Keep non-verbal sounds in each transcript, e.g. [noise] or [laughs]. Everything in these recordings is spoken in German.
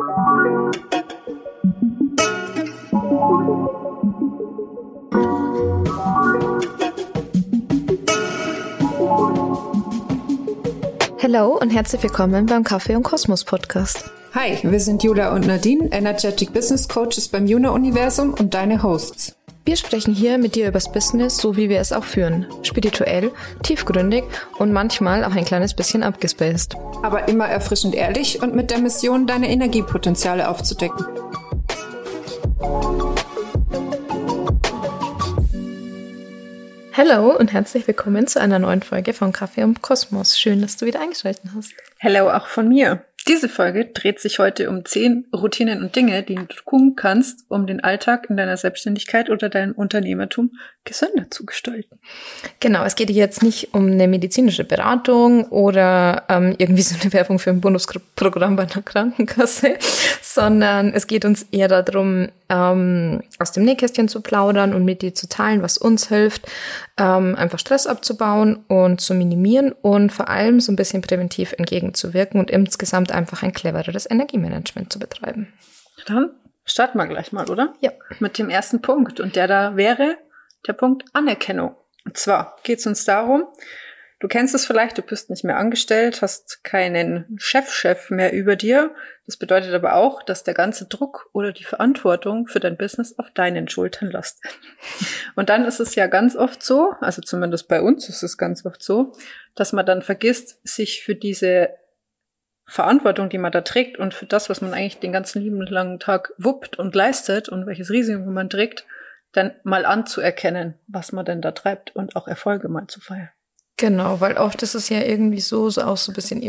Hallo und herzlich willkommen beim Kaffee und Kosmos Podcast. Hi, wir sind Jula und Nadine, Energetic Business Coaches beim Juna Universum und deine Hosts. Wir sprechen hier mit dir übers Business, so wie wir es auch führen. Spirituell, tiefgründig und manchmal auch ein kleines bisschen abgespaced. Aber immer erfrischend ehrlich und mit der Mission, deine Energiepotenziale aufzudecken. Hallo und herzlich willkommen zu einer neuen Folge von Kaffee und Kosmos. Schön, dass du wieder eingeschaltet hast. Hallo auch von mir. Diese Folge dreht sich heute um zehn Routinen und Dinge, die du tun kannst, um den Alltag in deiner Selbstständigkeit oder deinem Unternehmertum gesünder zu gestalten. Genau, es geht jetzt nicht um eine medizinische Beratung oder ähm, irgendwie so eine [laughs] Werbung für ein Bonusprogramm bei einer Krankenkasse, [laughs] sondern es geht uns eher darum, ähm, aus dem Nähkästchen zu plaudern und mit dir zu teilen, was uns hilft, ähm, einfach Stress abzubauen und zu minimieren und vor allem so ein bisschen präventiv entgegenzuwirken und insgesamt einfach ein clevereres Energiemanagement zu betreiben. Dann starten wir gleich mal, oder? Ja. Mit dem ersten Punkt. Und der da wäre der Punkt Anerkennung. Und zwar geht es uns darum, Du kennst es vielleicht, du bist nicht mehr angestellt, hast keinen Chefchef mehr über dir. Das bedeutet aber auch, dass der ganze Druck oder die Verantwortung für dein Business auf deinen Schultern lastet. [laughs] Und dann ist es ja ganz oft so, also zumindest bei uns ist es ganz oft so, dass man dann vergisst, sich für diese Verantwortung, die man da trägt und für das, was man eigentlich den ganzen lieben langen Tag wuppt und leistet und welches Risiko man trägt, dann mal anzuerkennen, was man denn da treibt und auch Erfolge mal zu feiern. Genau, weil oft ist es ja irgendwie so, so auch so ein bisschen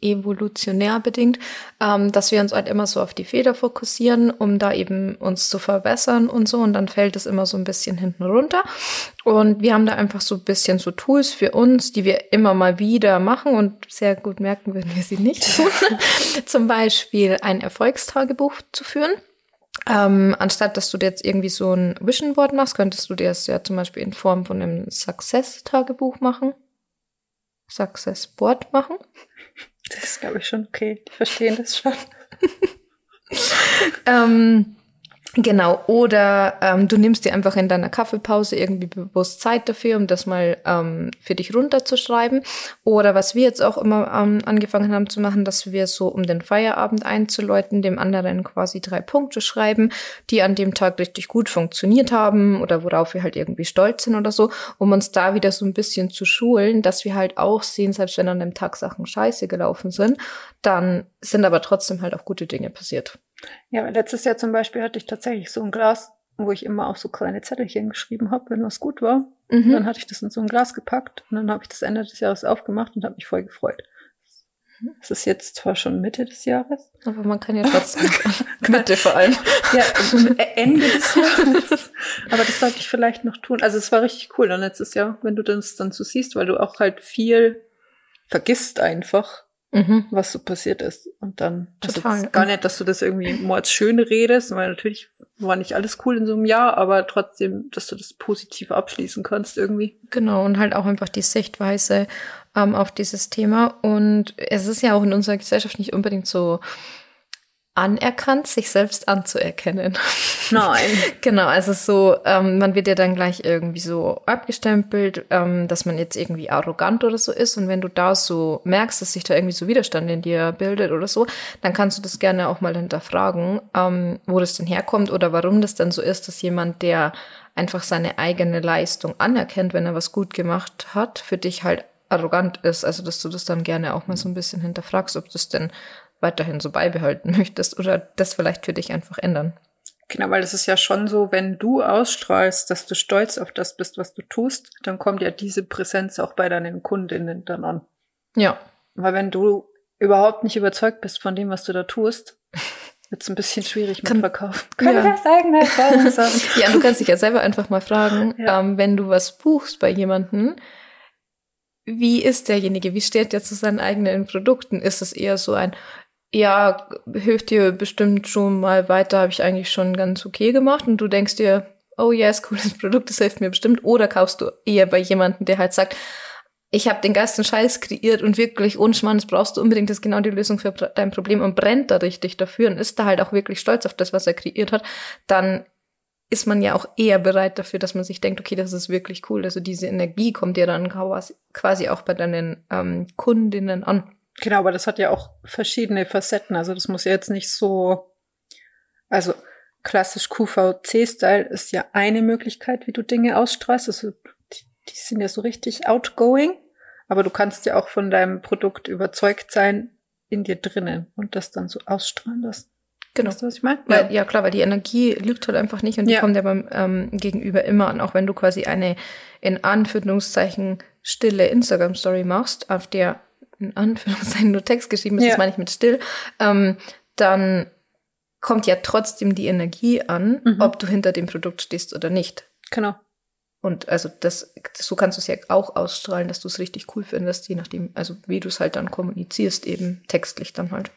evolutionär bedingt, ähm, dass wir uns halt immer so auf die Feder fokussieren, um da eben uns zu verbessern und so. Und dann fällt es immer so ein bisschen hinten runter. Und wir haben da einfach so ein bisschen so Tools für uns, die wir immer mal wieder machen und sehr gut merken, wenn wir sie nicht tun. [laughs] Zum Beispiel ein Erfolgstagebuch zu führen. Ähm, anstatt dass du dir jetzt irgendwie so ein Vision Board machst, könntest du dir das ja zum Beispiel in Form von einem Success-Tagebuch machen. Success Board machen. Das ist, glaube ich, schon okay. Die verstehen das schon. [laughs] ähm, Genau, oder ähm, du nimmst dir einfach in deiner Kaffeepause irgendwie bewusst Zeit dafür, um das mal ähm, für dich runterzuschreiben. Oder was wir jetzt auch immer ähm, angefangen haben zu machen, dass wir so, um den Feierabend einzuläuten, dem anderen quasi drei Punkte schreiben, die an dem Tag richtig gut funktioniert haben oder worauf wir halt irgendwie stolz sind oder so, um uns da wieder so ein bisschen zu schulen, dass wir halt auch sehen, selbst wenn an dem Tag Sachen scheiße gelaufen sind, dann sind aber trotzdem halt auch gute Dinge passiert. Ja, letztes Jahr zum Beispiel hatte ich tatsächlich so ein Glas, wo ich immer auch so kleine Zettelchen geschrieben habe, wenn was gut war. Mhm. Dann hatte ich das in so ein Glas gepackt und dann habe ich das Ende des Jahres aufgemacht und habe mich voll gefreut. Es ist jetzt zwar schon Mitte des Jahres. Aber man kann ja trotzdem. [laughs] [laughs] Mitte vor allem. [laughs] Ja, Ende des Jahres. Aber das sollte ich vielleicht noch tun. Also es war richtig cool dann letztes Jahr, wenn du das dann so siehst, weil du auch halt viel vergisst einfach mhm. was so passiert ist. Und dann Total. Also gar nicht, dass du das irgendwie mords schön redest, weil natürlich war nicht alles cool in so einem Jahr, aber trotzdem, dass du das positiv abschließen kannst irgendwie. Genau, und halt auch einfach die Sichtweise ähm, auf dieses Thema. Und es ist ja auch in unserer Gesellschaft nicht unbedingt so anerkannt, sich selbst anzuerkennen. Nein. [laughs] genau, also so, ähm, man wird ja dann gleich irgendwie so abgestempelt, ähm, dass man jetzt irgendwie arrogant oder so ist. Und wenn du da so merkst, dass sich da irgendwie so Widerstand in dir bildet oder so, dann kannst du das gerne auch mal hinterfragen, ähm, wo das denn herkommt oder warum das dann so ist, dass jemand, der einfach seine eigene Leistung anerkennt, wenn er was gut gemacht hat, für dich halt arrogant ist. Also, dass du das dann gerne auch mal so ein bisschen hinterfragst, ob das denn weiterhin so beibehalten [laughs] möchtest oder das vielleicht für dich einfach ändern. Genau, weil es ist ja schon so, wenn du ausstrahlst, dass du stolz auf das bist, was du tust, dann kommt ja diese Präsenz auch bei deinen Kundinnen dann an. Ja. Weil wenn du überhaupt nicht überzeugt bist von dem, was du da tust, [laughs] wird es ein bisschen schwierig mit Verkaufen. [laughs] Kann ja. das sagen, Ja, du kannst dich ja selber einfach mal fragen, ja. ähm, wenn du was buchst bei jemanden, wie ist derjenige? Wie steht der zu seinen eigenen Produkten? Ist es eher so ein, ja, hilft dir bestimmt schon mal weiter, habe ich eigentlich schon ganz okay gemacht und du denkst dir, oh yes, cooles [laughs] Produkt, das hilft mir bestimmt. Oder kaufst du eher bei jemandem, der halt sagt, ich habe den geilsten Scheiß kreiert und wirklich ohne Schmarrn, brauchst du unbedingt, das ist genau die Lösung für dein Problem und brennt da richtig dafür und ist da halt auch wirklich stolz auf das, was er kreiert hat, dann ist man ja auch eher bereit dafür, dass man sich denkt, okay, das ist wirklich cool. Also diese Energie kommt ja dann quasi auch bei deinen ähm, Kundinnen an. Genau, aber das hat ja auch verschiedene Facetten. Also das muss ja jetzt nicht so, also klassisch QVC-Style ist ja eine Möglichkeit, wie du Dinge ausstrahlst. Also die, die sind ja so richtig outgoing, aber du kannst ja auch von deinem Produkt überzeugt sein in dir drinnen und das dann so ausstrahlen lassen. Genau. Weißt du, was ich meine? Ja. ja, klar, weil die Energie lügt halt einfach nicht und die ja. kommt ja beim ähm, Gegenüber immer an, auch wenn du quasi eine in Anführungszeichen stille Instagram-Story machst, auf der in Anführungszeichen nur Text geschrieben ist, ja. das meine ich mit still, ähm, dann kommt ja trotzdem die Energie an, mhm. ob du hinter dem Produkt stehst oder nicht. Genau. Und also das, so kannst du es ja auch ausstrahlen, dass du es richtig cool findest, je nachdem, also wie du es halt dann kommunizierst, eben textlich dann halt.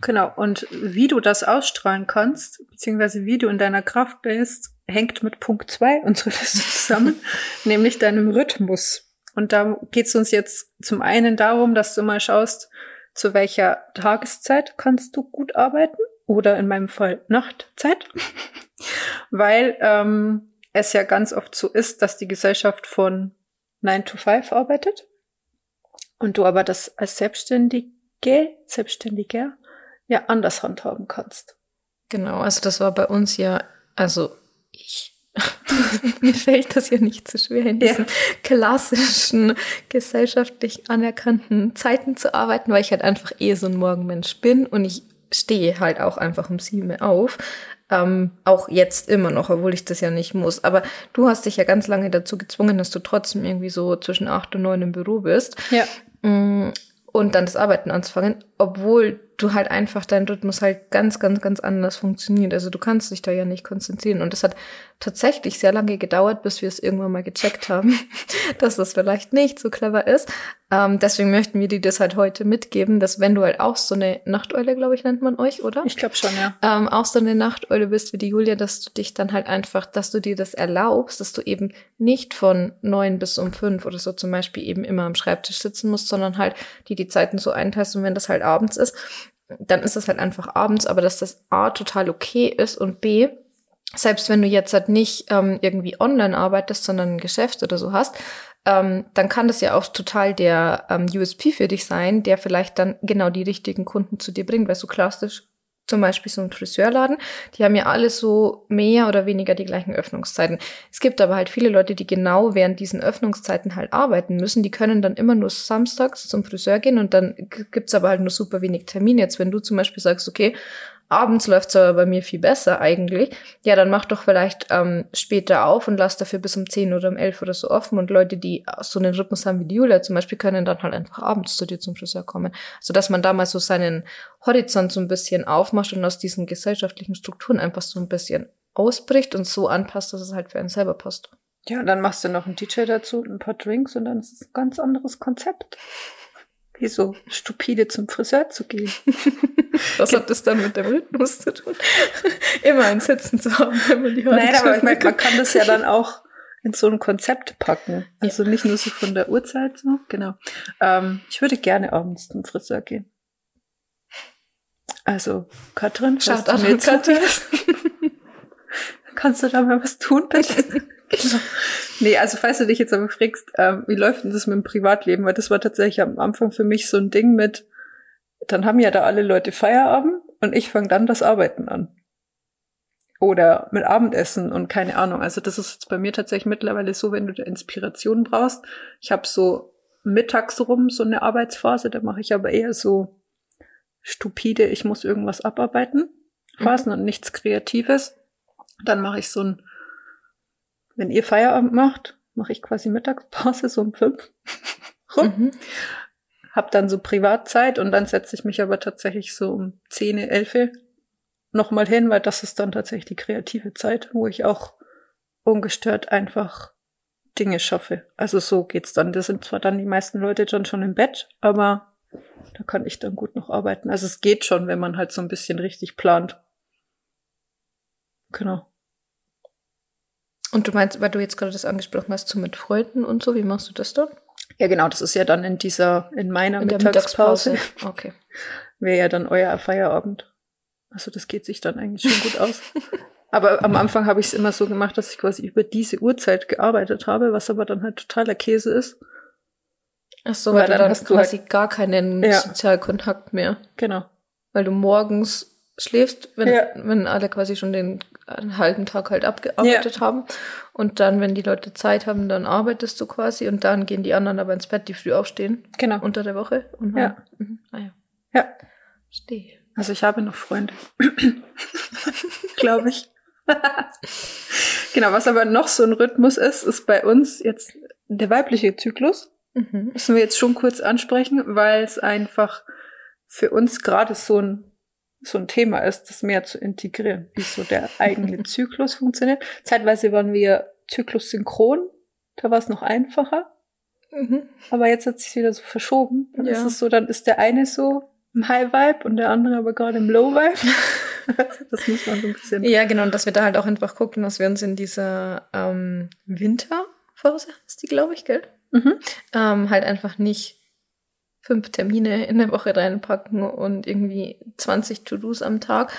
Genau, und wie du das ausstrahlen kannst, beziehungsweise wie du in deiner Kraft bist, hängt mit Punkt zwei unserer Liste zusammen, [laughs] nämlich deinem Rhythmus. Und da geht es uns jetzt zum einen darum, dass du mal schaust, zu welcher Tageszeit kannst du gut arbeiten oder in meinem Fall Nachtzeit, [laughs] weil ähm, es ja ganz oft so ist, dass die Gesellschaft von 9 to 5 arbeitet und du aber das als Selbstständige, Selbstständiger ja anders handhaben kannst. Genau, also das war bei uns ja, also [laughs] mir fällt das ja nicht so schwer, in diesen ja. klassischen, gesellschaftlich anerkannten Zeiten zu arbeiten, weil ich halt einfach eh so ein Morgenmensch bin und ich stehe halt auch einfach um sieben auf. Ähm, auch jetzt immer noch, obwohl ich das ja nicht muss. Aber du hast dich ja ganz lange dazu gezwungen, dass du trotzdem irgendwie so zwischen acht und neun im Büro bist. Ja. Mm, und dann das Arbeiten anzufangen, obwohl du halt einfach dein Rhythmus halt ganz, ganz, ganz anders funktioniert. Also du kannst dich da ja nicht konzentrieren. Und es hat tatsächlich sehr lange gedauert, bis wir es irgendwann mal gecheckt haben, [laughs] dass das vielleicht nicht so clever ist. Ähm, deswegen möchten wir dir das halt heute mitgeben, dass wenn du halt auch so eine Nachteule, glaube ich, nennt man euch, oder? Ich glaube schon, ja. Ähm, auch so eine Nachteule bist wie die Julia, dass du dich dann halt einfach, dass du dir das erlaubst, dass du eben nicht von neun bis um fünf oder so zum Beispiel eben immer am Schreibtisch sitzen musst, sondern halt die die Zeiten so einteilst und wenn das halt abends ist, dann ist das halt einfach abends, aber dass das A total okay ist und B, selbst wenn du jetzt halt nicht ähm, irgendwie online arbeitest, sondern ein Geschäft oder so hast, ähm, dann kann das ja auch total der ähm, USP für dich sein, der vielleicht dann genau die richtigen Kunden zu dir bringt, weil so klassisch zum Beispiel so ein Friseurladen, die haben ja alle so mehr oder weniger die gleichen Öffnungszeiten. Es gibt aber halt viele Leute, die genau während diesen Öffnungszeiten halt arbeiten müssen. Die können dann immer nur samstags zum Friseur gehen und dann gibt's aber halt nur super wenig Termine. Jetzt, wenn du zum Beispiel sagst, okay, abends läuft's aber bei mir viel besser eigentlich, ja, dann mach doch vielleicht ähm, später auf und lass dafür bis um 10 oder um 11 oder so offen. Und Leute, die so einen Rhythmus haben wie die Julia zum Beispiel, können dann halt einfach abends zu dir zum Friseur kommen. So dass man damals so seinen Horizont so ein bisschen aufmacht und aus diesen gesellschaftlichen Strukturen einfach so ein bisschen ausbricht und so anpasst, dass es halt für einen selber passt. Ja, und dann machst du noch einen DJ dazu, ein paar Drinks und dann ist es ein ganz anderes Konzept wie so stupide zum Friseur zu gehen. [laughs] Was hat das dann mit dem Rhythmus zu tun? [laughs] Immer ein Sitzen zu haben, wenn man die Haare Nein, aber ich meine, man kann das ja dann [laughs] auch in so ein Konzept packen. Also ja. nicht nur so von der Uhrzeit so, genau. Ähm, ich würde gerne abends zum Friseur gehen. Also, Katrin, schaut an, Katrin. Kannst du da mal was tun, bitte? Nee, also falls du dich jetzt aber fragst, ähm, wie läuft denn das mit dem Privatleben? Weil das war tatsächlich am Anfang für mich so ein Ding mit, dann haben ja da alle Leute Feierabend und ich fange dann das Arbeiten an. Oder mit Abendessen und keine Ahnung. Also das ist jetzt bei mir tatsächlich mittlerweile so, wenn du da Inspiration brauchst. Ich habe so mittags rum so eine Arbeitsphase, da mache ich aber eher so stupide, ich muss irgendwas abarbeiten, Phasen mhm. und nichts Kreatives. Dann mache ich so ein wenn ihr Feierabend macht, mache ich quasi Mittagspause so um fünf [laughs] rum. Mhm. Hab dann so Privatzeit und dann setze ich mich aber tatsächlich so um zehn, elf nochmal hin, weil das ist dann tatsächlich die kreative Zeit, wo ich auch ungestört einfach Dinge schaffe. Also so geht's dann. Da sind zwar dann die meisten Leute dann schon im Bett, aber da kann ich dann gut noch arbeiten. Also es geht schon, wenn man halt so ein bisschen richtig plant. Genau. Und du meinst, weil du jetzt gerade das angesprochen hast, so mit Freunden und so, wie machst du das dann? Ja, genau, das ist ja dann in dieser, in meiner In der Mittagspause, Mittagspause. Okay. [laughs] wäre ja dann euer Feierabend. Also das geht sich dann eigentlich schon gut aus. Aber am Anfang habe ich es immer so gemacht, dass ich quasi über diese Uhrzeit gearbeitet habe, was aber dann halt totaler Käse ist. Ach so, Weil weil, du dann dann hast du quasi gar keinen Ja. Sozialkontakt mehr. Genau. Weil du morgens schläfst, wenn, Ja. wenn alle quasi schon den halben Tag halt abgearbeitet haben. Und dann, wenn die Leute Zeit haben, dann arbeitest du quasi und dann gehen die anderen aber ins Bett, die früh aufstehen Genau. unter der Woche. Und Ja. mhm. ah ja, Ja. verstehe. Also ich habe noch Freunde. [laughs] Glaube ich. [laughs] genau, was aber noch so ein Rhythmus ist, ist bei uns jetzt der weibliche Zyklus. Mhm. Müssen wir jetzt schon kurz ansprechen, weil es einfach für uns gerade so ein, so ein Thema ist, das mehr zu integrieren, wie so der eigene [laughs] Zyklus funktioniert. Zeitweise waren wir zyklussynchron, da war es noch einfacher. Mhm. Aber jetzt hat sich wieder so verschoben. Dann Ja. ist es so, dann ist der eine so im High Vibe und der andere aber gerade im Low Vibe. [laughs] das muss man so ein bisschen. Ja, genau, und dass wir da halt auch einfach gucken, dass wir uns in dieser ähm, Winterphase, ist die, glaube ich, gell? Mhm. ähm, halt einfach nicht fünf Termine in der Woche reinpacken und irgendwie 20 To-Dos am Tag.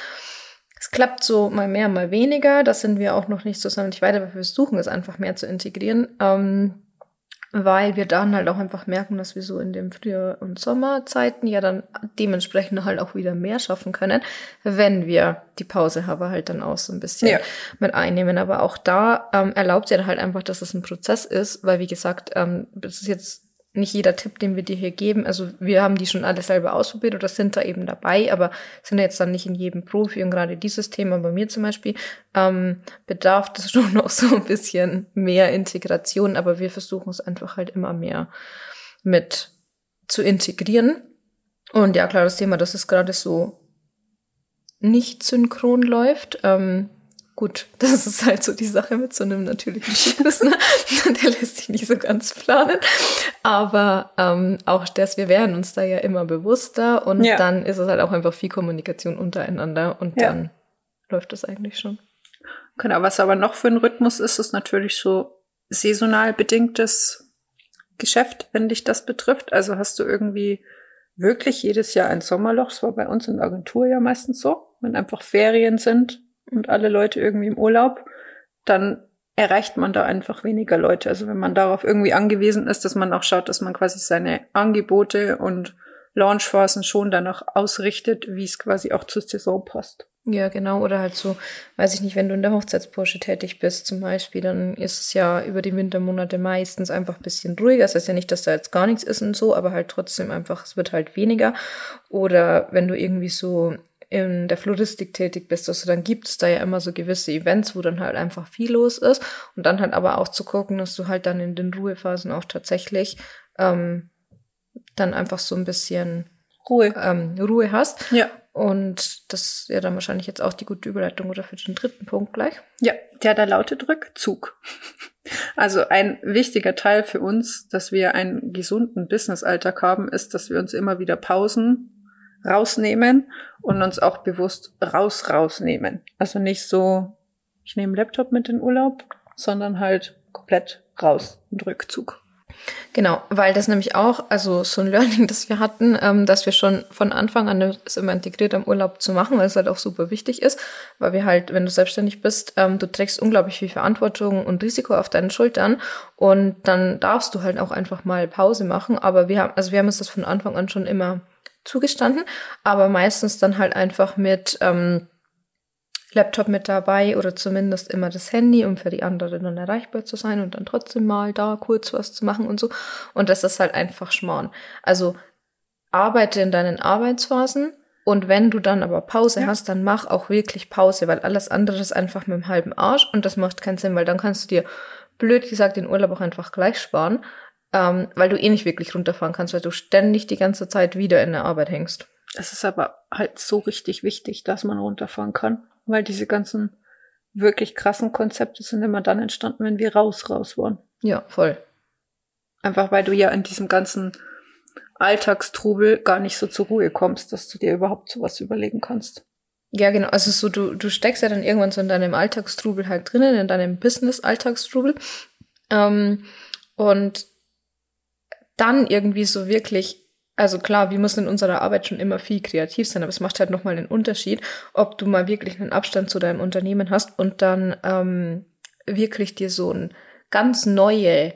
Es klappt so mal mehr, mal weniger. Das sind wir auch noch nicht so sonderlich weiter, aber wir versuchen es einfach mehr zu integrieren. Ähm, weil wir dann halt auch einfach merken, dass wir so in den Frühjahr- und Sommerzeiten ja dann dementsprechend halt auch wieder mehr schaffen können, wenn wir die Pause haben halt dann auch so ein bisschen Ja. mit einnehmen. Aber auch da ähm, erlaubt ja halt einfach, dass es ein Prozess ist, weil wie gesagt, ähm, das ist jetzt nicht jeder Tipp, den wir dir hier geben. Also wir haben die schon alle selber ausprobiert oder sind da eben dabei, aber sind jetzt dann nicht in jedem Profi und gerade dieses Thema bei mir zum Beispiel ähm, bedarf das [laughs] schon noch so ein bisschen mehr Integration, aber wir versuchen es einfach halt immer mehr mit zu integrieren. Und ja, klar, das Thema, dass es gerade so nicht synchron läuft. Ähm, gut, [laughs] das ist halt so die Sache mit so einem natürlichen Zyklus. Ne? [laughs] Der lässt sich nicht so ganz planen. Aber ähm, auch das, wir werden uns da ja immer bewusster und Ja. dann ist es halt auch einfach viel Kommunikation untereinander und Ja. dann läuft das eigentlich schon. Genau, was aber noch für ein Rhythmus ist, ist natürlich so saisonal bedingtes Geschäft, wenn dich das betrifft. Also hast du irgendwie wirklich jedes Jahr ein Sommerloch. Das war bei uns in der Agentur ja meistens so. Wenn einfach Ferien sind und alle Leute irgendwie im Urlaub, dann erreicht man da einfach weniger Leute. Also wenn man darauf irgendwie angewiesen ist, dass man auch schaut, dass man quasi seine Angebote und Launchphasen schon danach ausrichtet, wie es quasi auch zur Saison passt. Ja, genau. Oder halt so, weiß ich nicht, wenn du in der Hochzeitsbranche tätig bist zum Beispiel, dann ist es ja über die Wintermonate meistens einfach ein bisschen ruhiger. Das heißt ja nicht, dass da jetzt gar nichts ist und so, aber halt trotzdem einfach, es wird halt weniger. Oder wenn du irgendwie so in der Floristik tätig bist, also dann gibt es da ja immer so gewisse Events, wo dann halt einfach viel los ist. Und dann halt aber auch zu gucken, dass du halt dann in den Ruhephasen auch tatsächlich ähm, dann einfach so ein bisschen Ruhe. ähm, Ruhe hast. Ja. Und das ist ja dann wahrscheinlich jetzt auch die gute Überleitung oder für den dritten Punkt gleich. Ja, der da lautet Rückzug. Also ein wichtiger Teil für uns, dass wir einen gesunden Businessalltag haben, ist, dass wir uns immer wieder Pausen rausnehmen und uns auch bewusst raus rausnehmen. Also nicht so, ich nehme Laptop mit in Urlaub, sondern halt komplett raus und Rückzug. Genau, weil das nämlich auch, also so ein Learning, [laughs] das wir hatten, ähm, dass wir schon von Anfang an es immer integriert am Urlaub zu machen, weil es halt auch super wichtig ist, weil wir halt, wenn du selbstständig bist, ähm, du trägst unglaublich viel Verantwortung und Risiko auf deinen Schultern und dann darfst du halt auch einfach mal Pause machen, aber wir haben, also wir haben uns das von Anfang an schon immer zugestanden, aber meistens dann halt einfach mit ähm, Laptop mit dabei oder zumindest immer das Handy, um für die anderen dann erreichbar zu sein und dann trotzdem mal da kurz was zu machen und so. Und das ist halt einfach Schmarrn. Also arbeite in deinen Arbeitsphasen und wenn du dann aber Pause Ja. hast, dann mach auch wirklich Pause, weil alles andere ist einfach mit dem halben Arsch und das macht keinen Sinn, weil dann kannst du dir blöd gesagt den Urlaub auch einfach gleich sparen, ähm, weil du eh nicht wirklich runterfahren kannst, weil du ständig die ganze Zeit wieder in der Arbeit hängst. Es ist aber halt so richtig wichtig, dass man runterfahren kann, weil diese ganzen wirklich krassen Konzepte sind immer dann entstanden, wenn wir raus, raus waren. Ja, voll. Einfach weil du ja in diesem ganzen Alltagstrubel gar nicht so zur Ruhe kommst, dass du dir überhaupt sowas überlegen kannst. Ja, genau. Also so, du, du steckst ja dann irgendwann so in deinem Alltagstrubel halt drinnen, in deinem Business-Alltagstrubel. Ähm, und dann irgendwie so wirklich also klar, wir müssen in unserer Arbeit schon immer viel kreativ sein, aber es macht halt nochmal einen Unterschied, ob du mal wirklich einen Abstand zu deinem Unternehmen hast und dann ähm, wirklich dir so ein ganz neue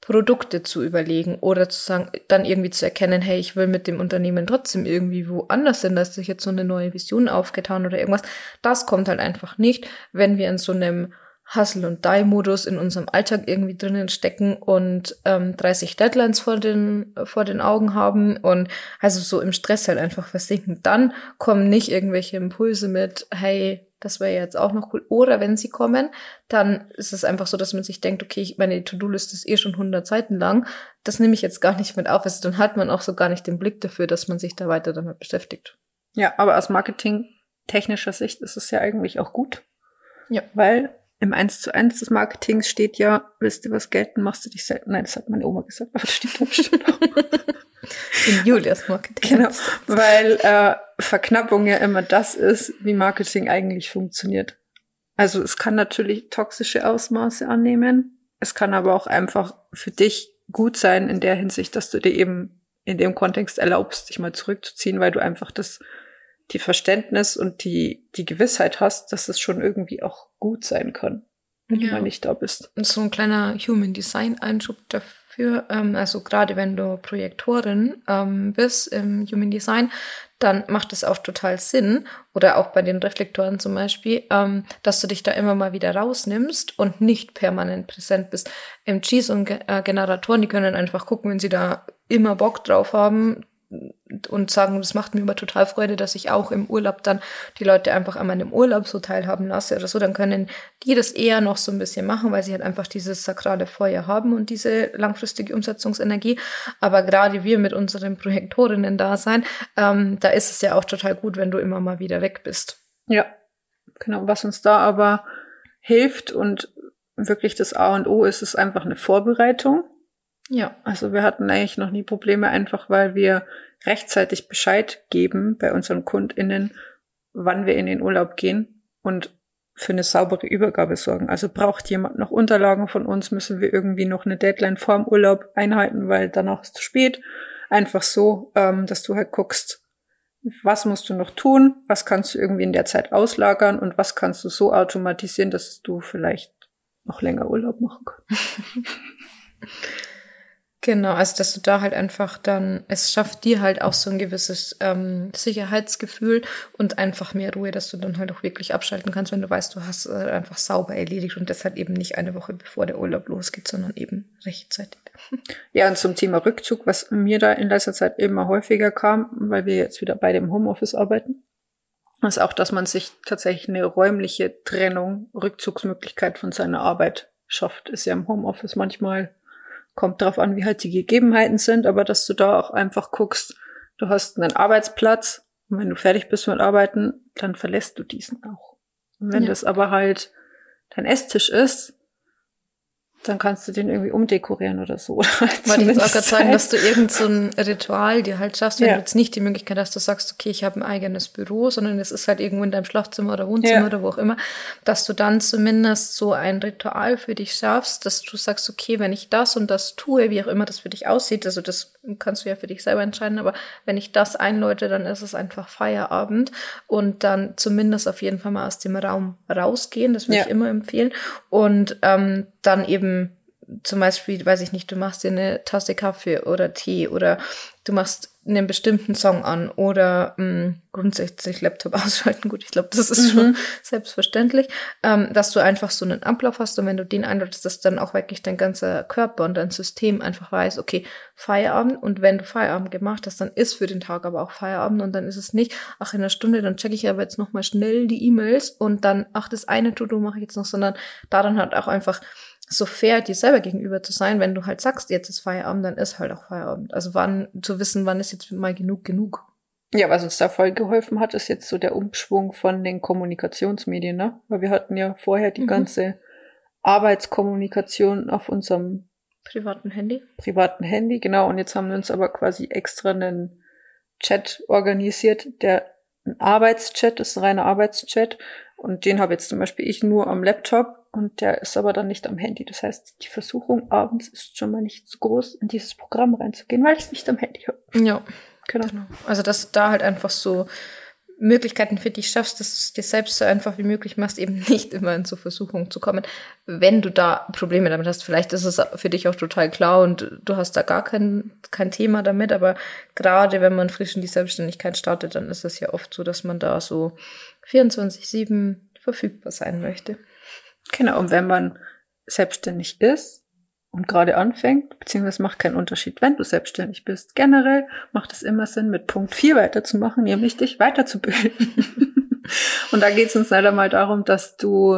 Produkte zu überlegen oder zu sagen, dann irgendwie zu erkennen, hey, ich will mit dem Unternehmen trotzdem irgendwie woanders hin, dass sich jetzt so eine neue Vision aufgetan oder irgendwas. Das kommt halt einfach nicht, wenn wir in so einem Hustle- und Die-Modus in unserem Alltag irgendwie drinnen stecken und ähm, 30 Deadlines vor den, vor den Augen haben und also so im Stress halt einfach versinken. Dann kommen nicht irgendwelche Impulse mit, hey, das wäre jetzt auch noch cool. Oder wenn sie kommen, dann ist es einfach so, dass man sich denkt, okay, ich, meine To-Do-Liste ist eh schon 100 Seiten lang. Das nehme ich jetzt gar nicht mit auf. Also dann hat man auch so gar nicht den Blick dafür, dass man sich da weiter damit beschäftigt. Ja, aber aus Marketing technischer Sicht ist es ja eigentlich auch gut. Ja. Weil im 1 zu 1 des Marketings steht ja, willst du was gelten, machst du dich selten. Nein, das hat meine Oma gesagt, aber das steht da bestimmt auch. [laughs] In Julias Marketing. Genau, weil äh, Verknappung ja immer das ist, wie Marketing eigentlich funktioniert. Also es kann natürlich toxische Ausmaße annehmen. Es kann aber auch einfach für dich gut sein in der Hinsicht, dass du dir eben in dem Kontext erlaubst, dich mal zurückzuziehen, weil du einfach das die Verständnis und die, die Gewissheit hast, dass es schon irgendwie auch gut sein kann, wenn ja. du mal nicht da bist. Und so ein kleiner Human Design Einschub dafür, ähm, also gerade wenn du Projektorin ähm, bist im Human Design, dann macht es auch total Sinn, oder auch bei den Reflektoren zum Beispiel, ähm, dass du dich da immer mal wieder rausnimmst und nicht permanent präsent bist. MGs und äh, Generatoren, die können einfach gucken, wenn sie da immer Bock drauf haben, und sagen, das macht mir immer total Freude, dass ich auch im Urlaub dann die Leute einfach an meinem Urlaub so teilhaben lasse oder so, dann können die das eher noch so ein bisschen machen, weil sie halt einfach dieses sakrale Feuer haben und diese langfristige Umsetzungsenergie. Aber gerade wir mit unseren Projektorinnen da sein, ähm, da ist es ja auch total gut, wenn du immer mal wieder weg bist. Ja, genau. Was uns da aber hilft und wirklich das A und O ist, ist einfach eine Vorbereitung. Ja. Also wir hatten eigentlich noch nie Probleme, einfach weil wir rechtzeitig Bescheid geben bei unseren KundInnen, wann wir in den Urlaub gehen und für eine saubere Übergabe sorgen. Also braucht jemand noch Unterlagen von uns, müssen wir irgendwie noch eine Deadline vorm Urlaub einhalten, weil danach ist zu spät. Einfach so, ähm, dass du halt guckst, was musst du noch tun, was kannst du irgendwie in der Zeit auslagern und was kannst du so automatisieren, dass du vielleicht noch länger Urlaub machen kannst. [laughs] Genau, also dass du da halt einfach dann, es schafft dir halt auch so ein gewisses ähm, Sicherheitsgefühl und einfach mehr Ruhe, dass du dann halt auch wirklich abschalten kannst, wenn du weißt, du hast äh, einfach sauber erledigt und deshalb eben nicht eine Woche bevor der Urlaub losgeht, sondern eben rechtzeitig. [laughs] Ja, und zum Thema Rückzug, was mir da in letzter Zeit immer häufiger kam, weil wir jetzt wieder bei dem Homeoffice arbeiten, ist auch, dass man sich tatsächlich eine räumliche Trennung, Rückzugsmöglichkeit von seiner Arbeit schafft. Ist ja im Homeoffice manchmal kommt drauf an, wie halt die Gegebenheiten sind, aber dass du da auch einfach guckst, du hast einen Arbeitsplatz und wenn du fertig bist mit Arbeiten, dann verlässt du diesen auch. Und wenn ja. das aber halt dein Esstisch ist, dann kannst du den irgendwie umdekorieren oder so. [laughs] Oder Wollte ich jetzt auch gerade sagen, dass du irgend so ein Ritual dir halt schaffst, wenn ja. du jetzt nicht die Möglichkeit hast, du sagst, okay, ich habe ein eigenes Büro, sondern es ist halt irgendwo in deinem Schlafzimmer oder Wohnzimmer ja. oder wo auch immer, dass du dann zumindest so ein Ritual für dich schaffst, dass du sagst, okay, wenn ich das und das tue, wie auch immer das für dich aussieht, also das kannst du ja für dich selber entscheiden, aber wenn ich das einläute, dann ist es einfach Feierabend und dann zumindest auf jeden Fall mal aus dem Raum rausgehen, das würde ja. ich immer empfehlen und ähm, dann eben zum Beispiel, weiß ich nicht, du machst dir eine Tasse Kaffee oder Tee oder du machst einen bestimmten Song an oder mh, mm, grundsätzlich Laptop [laughs] ausschalten. Gut, ich glaube, das ist mhm. schon selbstverständlich, ähm, dass du einfach so einen Ablauf hast und wenn du den einläutest, dass dann auch wirklich dein ganzer Körper und dein System einfach weiß, okay, Feierabend und wenn du Feierabend gemacht hast, dann ist für den Tag aber auch Feierabend und dann ist es nicht, ach, in einer Stunde, dann checke ich aber jetzt nochmal schnell die E-Mails und dann, ach, das eine To-Do mache ich jetzt noch, sondern da dann halt auch einfach so fair dir selber gegenüber zu sein, wenn du halt sagst, jetzt ist Feierabend, dann ist halt auch Feierabend. Also wann, zu wissen, wann ist jetzt mal genug genug. Ja, was uns da voll geholfen hat, ist jetzt so der Umschwung von den Kommunikationsmedien, ne? Weil wir hatten ja vorher die mhm. ganze Arbeitskommunikation auf unserem privaten Handy. Privaten Handy, genau. Und jetzt haben wir uns aber quasi extra einen Chat organisiert, der ein Arbeitschat, ist ein reiner Arbeitschat. Und den habe jetzt zum Beispiel ich nur am Laptop und der ist aber dann nicht am Handy. Das heißt, die Versuchung abends ist schon mal nicht so groß, in dieses Programm reinzugehen, weil ich es nicht am Handy habe. Ja. Genau. genau. Also, dass du da halt einfach so Möglichkeiten für dich schaffst, dass du es dir selbst so einfach wie möglich machst, eben [laughs] nicht immer in so Versuchung zu kommen. Wenn du da Probleme damit hast, vielleicht ist es für dich auch total klar und du hast da gar kein, kein Thema damit, aber gerade wenn man frisch in die Selbstständigkeit startet, dann ist es ja oft so, dass man da so 24-7 verfügbar sein möchte. Genau, und wenn man selbstständig ist, und gerade anfängt, beziehungsweise macht keinen Unterschied, wenn du selbstständig bist. Generell macht es immer Sinn, mit Punkt 4 weiterzumachen, nämlich dich weiterzubilden. [laughs] und da geht es uns leider mal darum, dass du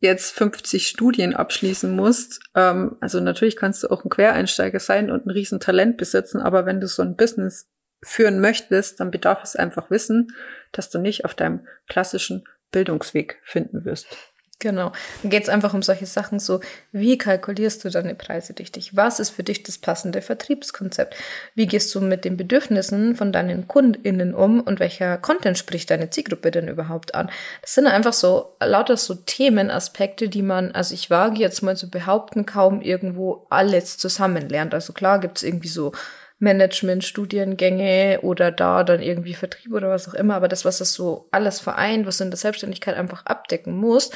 jetzt 50 Studien abschließen musst. Ähm, also natürlich kannst du auch ein Quereinsteiger sein und ein Riesentalent besitzen, aber wenn du so ein Business führen möchtest, dann bedarf es einfach Wissen, dass du nicht auf deinem klassischen Bildungsweg finden wirst. Genau. Dann geht es einfach um solche Sachen so, wie kalkulierst du deine Preise richtig? Was ist für dich das passende Vertriebskonzept? Wie gehst du mit den Bedürfnissen von deinen KundInnen um und welcher Content spricht deine Zielgruppe denn überhaupt an? Das sind einfach so lauter so Themenaspekte, die man, also ich wage jetzt mal zu behaupten, kaum irgendwo alles zusammen lernt. Also klar gibt's irgendwie so Management-Studiengänge oder da dann irgendwie Vertrieb oder was auch immer, aber das, was das so alles vereint, was du in der Selbstständigkeit einfach abdecken muss,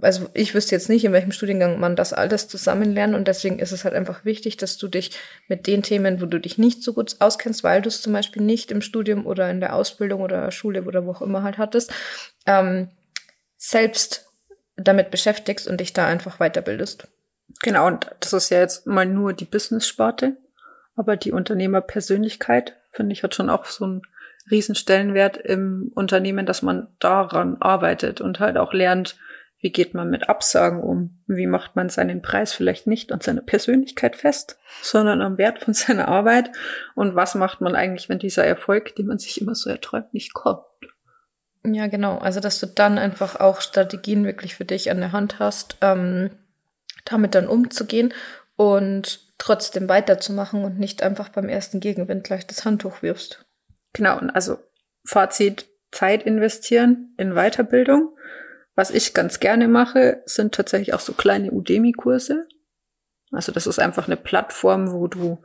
also ich wüsste jetzt nicht, in welchem Studiengang man das alles zusammen lernt und deswegen ist es halt einfach wichtig, dass du dich mit den Themen, wo du dich nicht so gut auskennst, weil du es zum Beispiel nicht im Studium oder in der Ausbildung oder Schule oder wo auch immer halt hattest, ähm, selbst damit beschäftigst und dich da einfach weiterbildest. Genau, und das ist ja jetzt mal nur die Business-Sparte, aber die Unternehmerpersönlichkeit, finde ich, hat schon auch so einen Riesenstellenwert im Unternehmen, dass man daran arbeitet und halt auch lernt, wie geht man mit Absagen um? Wie macht man seinen Preis vielleicht nicht an seiner Persönlichkeit fest, sondern am Wert von seiner Arbeit? Und was macht man eigentlich, wenn dieser Erfolg, den man sich immer so erträumt, nicht kommt? Ja, genau. Also, dass du dann einfach auch Strategien wirklich für dich an der Hand hast, ähm, damit dann umzugehen und trotzdem weiterzumachen und nicht einfach beim ersten Gegenwind gleich das Handtuch wirfst. Genau. Und also Fazit, Zeit investieren in Weiterbildung was ich ganz gerne mache, sind tatsächlich auch so kleine Udemy-Kurse. Also das ist einfach eine Plattform, wo du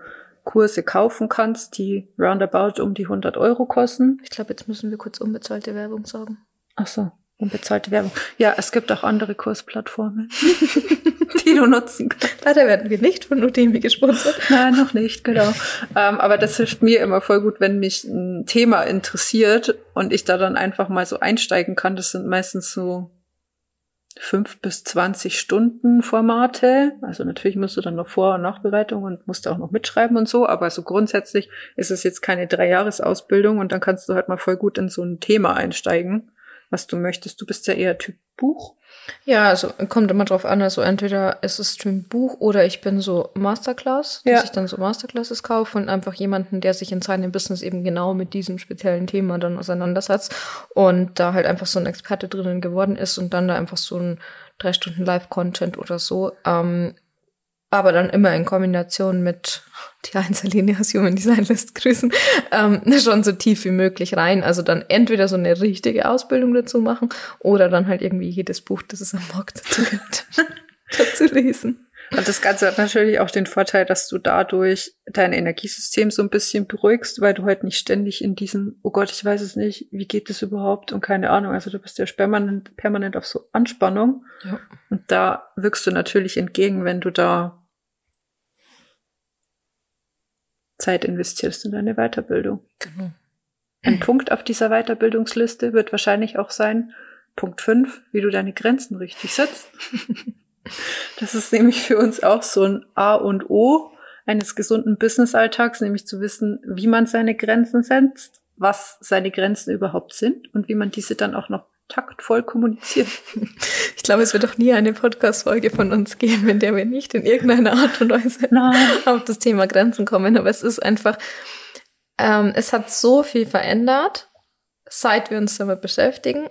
Kurse kaufen kannst, die roundabout um die 100 Euro kosten. Ich glaube, jetzt müssen wir kurz unbezahlte Werbung sagen. Ach so, unbezahlte Werbung. Ja, es gibt auch andere Kursplattformen, [laughs] die du nutzen kannst. Leider werden wir nicht von Udemy gesponsert. Nein, noch nicht, genau. ähm, aber das hilft mir immer voll gut, wenn mich ein Thema interessiert und ich da dann einfach mal so einsteigen kann. Das sind meistens so fünf bis zwanzig Stunden Formate. Also natürlich musst du dann noch Vor- und Nachbereitung und musst auch noch mitschreiben und so, aber so grundsätzlich ist es jetzt keine Dreijahresausbildung und dann kannst du halt mal voll gut in so ein Thema einsteigen, was du möchtest. Du bist ja eher Typ Buch. Ja, also kommt immer drauf an, also entweder ist es ein Buch oder ich bin so Masterclass, dass ja. ich dann so Masterclasses kaufe und einfach jemanden, der sich in seinem Business eben genau mit diesem speziellen Thema dann auseinandersetzt und da halt einfach so ein Experte drinnen geworden ist und dann da einfach so ein drei Stunden Live-Content oder so ähm, aber dann immer in Kombination mit die Einzellinie aus Human Design List grüßen, ähm, [laughs] schon so tief wie möglich rein. Also dann entweder so eine richtige Ausbildung dazu machen oder dann halt irgendwie jedes Buch, das es am Markt dazu gibt, [laughs] dazu lesen. Und das Ganze hat natürlich auch den Vorteil, dass du dadurch dein Energiesystem so ein bisschen beruhigst, weil du halt nicht ständig in diesem, oh Gott, ich weiß es nicht, wie geht das überhaupt und keine Ahnung. Also du bist ja permanent, permanent auf so Anspannung. Ja. Und da wirkst du natürlich entgegen, wenn du da Zeit investierst in deine Weiterbildung. Genau. Ein Punkt auf dieser Weiterbildungsliste wird wahrscheinlich auch sein, Punkt 5, wie du deine Grenzen richtig setzt. [laughs] das ist nämlich für uns auch so ein A und O eines gesunden Businessalltags, nämlich zu wissen, wie man seine Grenzen setzt, was seine Grenzen überhaupt sind und wie man diese dann auch noch taktvoll kommunizieren. [laughs] Ich glaube, es wird doch nie eine Podcast-Folge von uns geben, in der wir nicht in irgendeiner Art und Weise Nein. [laughs] auf das Thema Grenzen kommen. Aber es ist einfach, ähm, es hat so viel verändert, seit wir uns damit beschäftigen.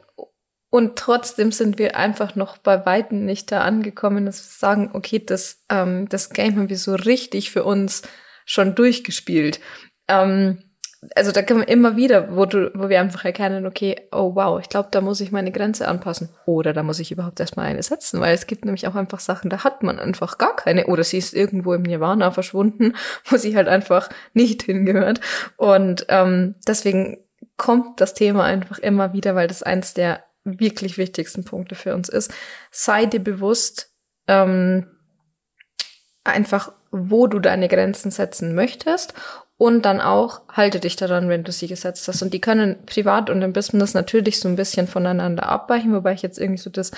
Und trotzdem sind wir einfach noch bei Weitem nicht da angekommen, dass wir sagen, okay, das, ähm, das Game haben wir so richtig für uns schon durchgespielt. Ähm, also da wir immer wieder, wo du, wo wir einfach erkennen, okay, oh wow, ich glaube, da muss ich meine Grenze anpassen. Oder da muss ich überhaupt erstmal eine setzen, weil es gibt nämlich auch einfach Sachen, da hat man einfach gar keine. Oder sie ist irgendwo im Nirvana verschwunden, [laughs] wo sie halt einfach nicht hingehört. Und ähm, deswegen kommt das Thema einfach immer wieder, weil das eins der wirklich wichtigsten Punkte für uns ist. Sei dir bewusst, ähm, einfach, wo du deine Grenzen setzen möchtest und dann auch halte dich daran, wenn du sie gesetzt hast. Und die können privat und im Business natürlich so ein bisschen voneinander abweichen, wobei ich jetzt irgendwie so das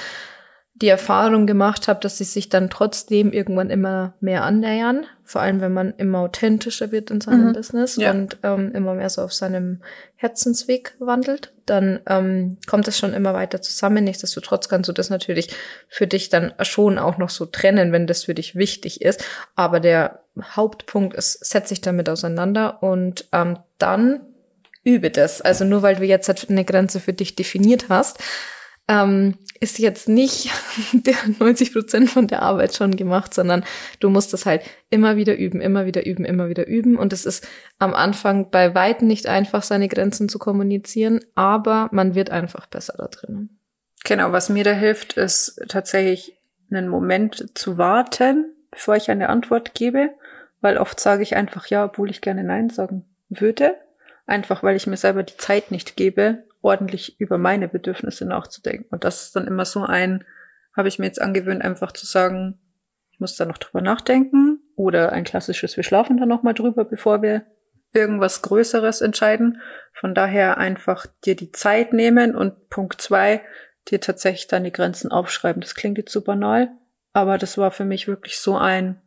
die Erfahrung gemacht habe, dass sie sich dann trotzdem irgendwann immer mehr annähern, vor allem wenn man immer authentischer wird in seinem mhm. Business ja. und ähm, immer mehr so auf seinem Herzensweg wandelt, dann ähm, kommt es schon immer weiter zusammen. Nichtsdestotrotz kannst du das natürlich für dich dann schon auch noch so trennen, wenn das für dich wichtig ist. Aber der Hauptpunkt ist, setz dich damit auseinander und ähm, dann übe das. Also nur weil du jetzt halt eine Grenze für dich definiert hast, ähm, ist jetzt nicht [laughs] der 90 Prozent von der Arbeit schon gemacht, sondern du musst das halt immer wieder üben, immer wieder üben, immer wieder üben. Und es ist am Anfang bei weitem nicht einfach, seine Grenzen zu kommunizieren, aber man wird einfach besser da drinnen. Genau, was mir da hilft, ist tatsächlich einen Moment zu warten, bevor ich eine Antwort gebe, weil oft sage ich einfach ja, obwohl ich gerne Nein sagen würde, einfach weil ich mir selber die Zeit nicht gebe, ordentlich über meine Bedürfnisse nachzudenken. Und das ist dann immer so ein, habe ich mir jetzt angewöhnt, einfach zu sagen, ich muss da noch drüber nachdenken. Oder ein klassisches, wir schlafen da noch mal drüber, bevor wir irgendwas Größeres entscheiden. Von daher einfach dir die Zeit nehmen und Punkt zwei, dir tatsächlich deine Grenzen aufschreiben. Das klingt jetzt so banal, aber das war für mich wirklich so ein,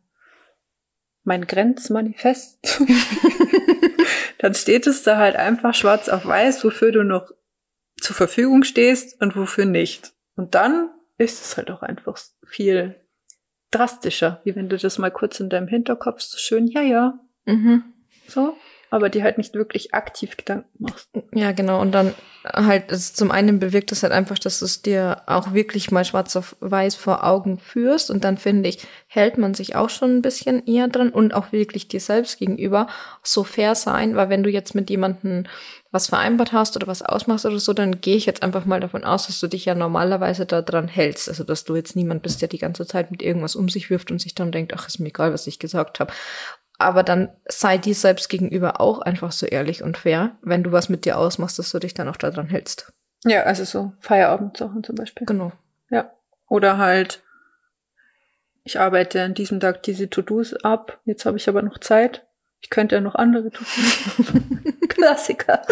mein Grenzmanifest. [laughs] dann steht es da halt einfach schwarz auf weiß, wofür du noch zur Verfügung stehst und wofür nicht. Und dann ist es halt auch einfach viel drastischer, wie wenn du das mal kurz in deinem Hinterkopf so schön, ja, ja, mhm. so, aber die halt nicht wirklich aktiv Gedanken machst. Ja, genau. Und dann halt, also zum einen bewirkt es halt einfach, dass du es dir auch wirklich mal schwarz auf weiß vor Augen führst. Und dann finde ich, hält man sich auch schon ein bisschen eher dran und auch wirklich dir selbst gegenüber so fair sein, weil wenn du jetzt mit jemandem was vereinbart hast oder was ausmachst oder so, dann gehe ich jetzt einfach mal davon aus, dass du dich ja normalerweise daran hältst. Also dass du jetzt niemand bist, der die ganze Zeit mit irgendwas um sich wirft und sich dann denkt, ach, ist mir egal, was ich gesagt habe. Aber dann sei dir selbst gegenüber auch einfach so ehrlich und fair, wenn du was mit dir ausmachst, dass du dich dann auch daran hältst. Ja, also so Feierabendsachen zum Beispiel. Genau. Ja. Oder halt, ich arbeite an diesem Tag diese To-Dos ab, jetzt habe ich aber noch Zeit. Ich könnte ja noch andere To-Dos [laughs] Klassiker.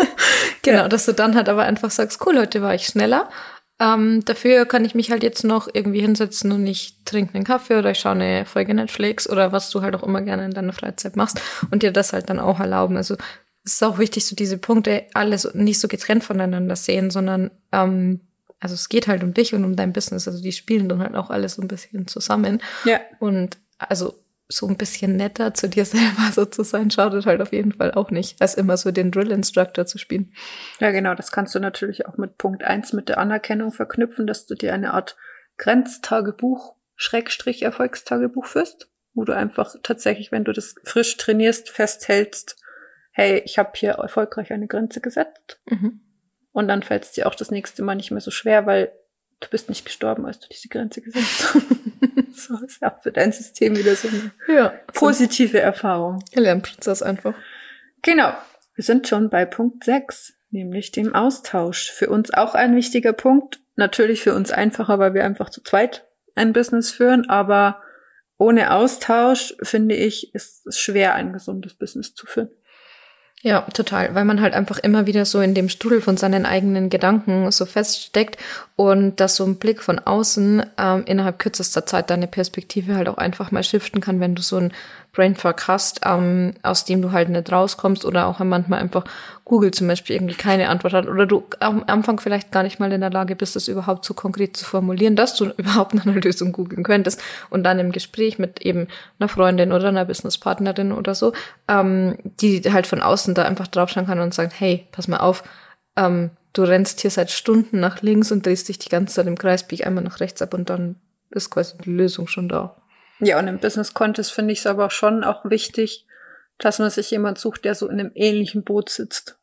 [laughs] genau, ja. dass du dann halt aber einfach sagst, cool, heute war ich schneller. Ähm, dafür kann ich mich halt jetzt noch irgendwie hinsetzen und ich trinke einen Kaffee oder ich schaue eine Folge Netflix oder was du halt auch immer gerne in deiner Freizeit machst und dir das halt dann auch erlauben. Also es ist auch wichtig, so diese Punkte alles nicht so getrennt voneinander sehen, sondern ähm, also es geht halt um dich und um dein Business. Also die spielen dann halt auch alles so ein bisschen zusammen. Ja. Und also so ein bisschen netter zu dir [laughs] selber so zu sein, schadet halt auf jeden Fall auch nicht, als immer so den Drill Instructor zu spielen. Ja, genau, das kannst du natürlich auch mit Punkt eins mit der Anerkennung verknüpfen, dass du dir eine Art Grenztagebuch, Schrägstrich Erfolgstagebuch führst, wo du einfach tatsächlich, wenn du das frisch trainierst, festhältst, hey, ich habe hier erfolgreich eine Grenze gesetzt. Mhm. Und dann fällt es dir auch das nächste Mal nicht mehr so schwer, weil du bist nicht gestorben, als du diese Grenze gesetzt hast. [laughs] so ist ja für dein System wieder so eine ja, positive Erfahrung. Lernprozess einfach. Genau. Wir sind schon bei Punkt 6, nämlich dem Austausch. Für uns auch ein wichtiger Punkt. Natürlich für uns einfacher, weil wir einfach zu zweit ein Business führen, aber ohne Austausch, finde ich, ist es schwer, ein gesundes Business zu führen. Ja, total, weil man halt einfach immer wieder so in dem Strudel von seinen eigenen Gedanken so feststeckt und dass so ein Blick von außen ähm, innerhalb kürzester Zeit deine Perspektive halt auch einfach mal shiften kann, wenn du so ein Brainfuck hast, ähm, aus dem du halt nicht rauskommst oder auch manchmal einfach Google zum Beispiel irgendwie keine Antwort hat oder du am Anfang vielleicht gar nicht mal in der Lage bist, das überhaupt so konkret zu formulieren, dass du [laughs] überhaupt eine Lösung googeln könntest und dann im Gespräch mit eben einer Freundin oder einer Businesspartnerin oder so, ähm, die halt von außen da einfach draufschauen kann und sagt, hey, pass mal auf, ähm, du rennst hier seit Stunden nach links und drehst dich die ganze Zeit im Kreis, bieg einmal nach rechts ab und dann ist quasi die Lösung schon da. Ja, und im Business Contest finde ich es aber schon auch wichtig, dass man sich jemand sucht, der so in einem ähnlichen Boot sitzt.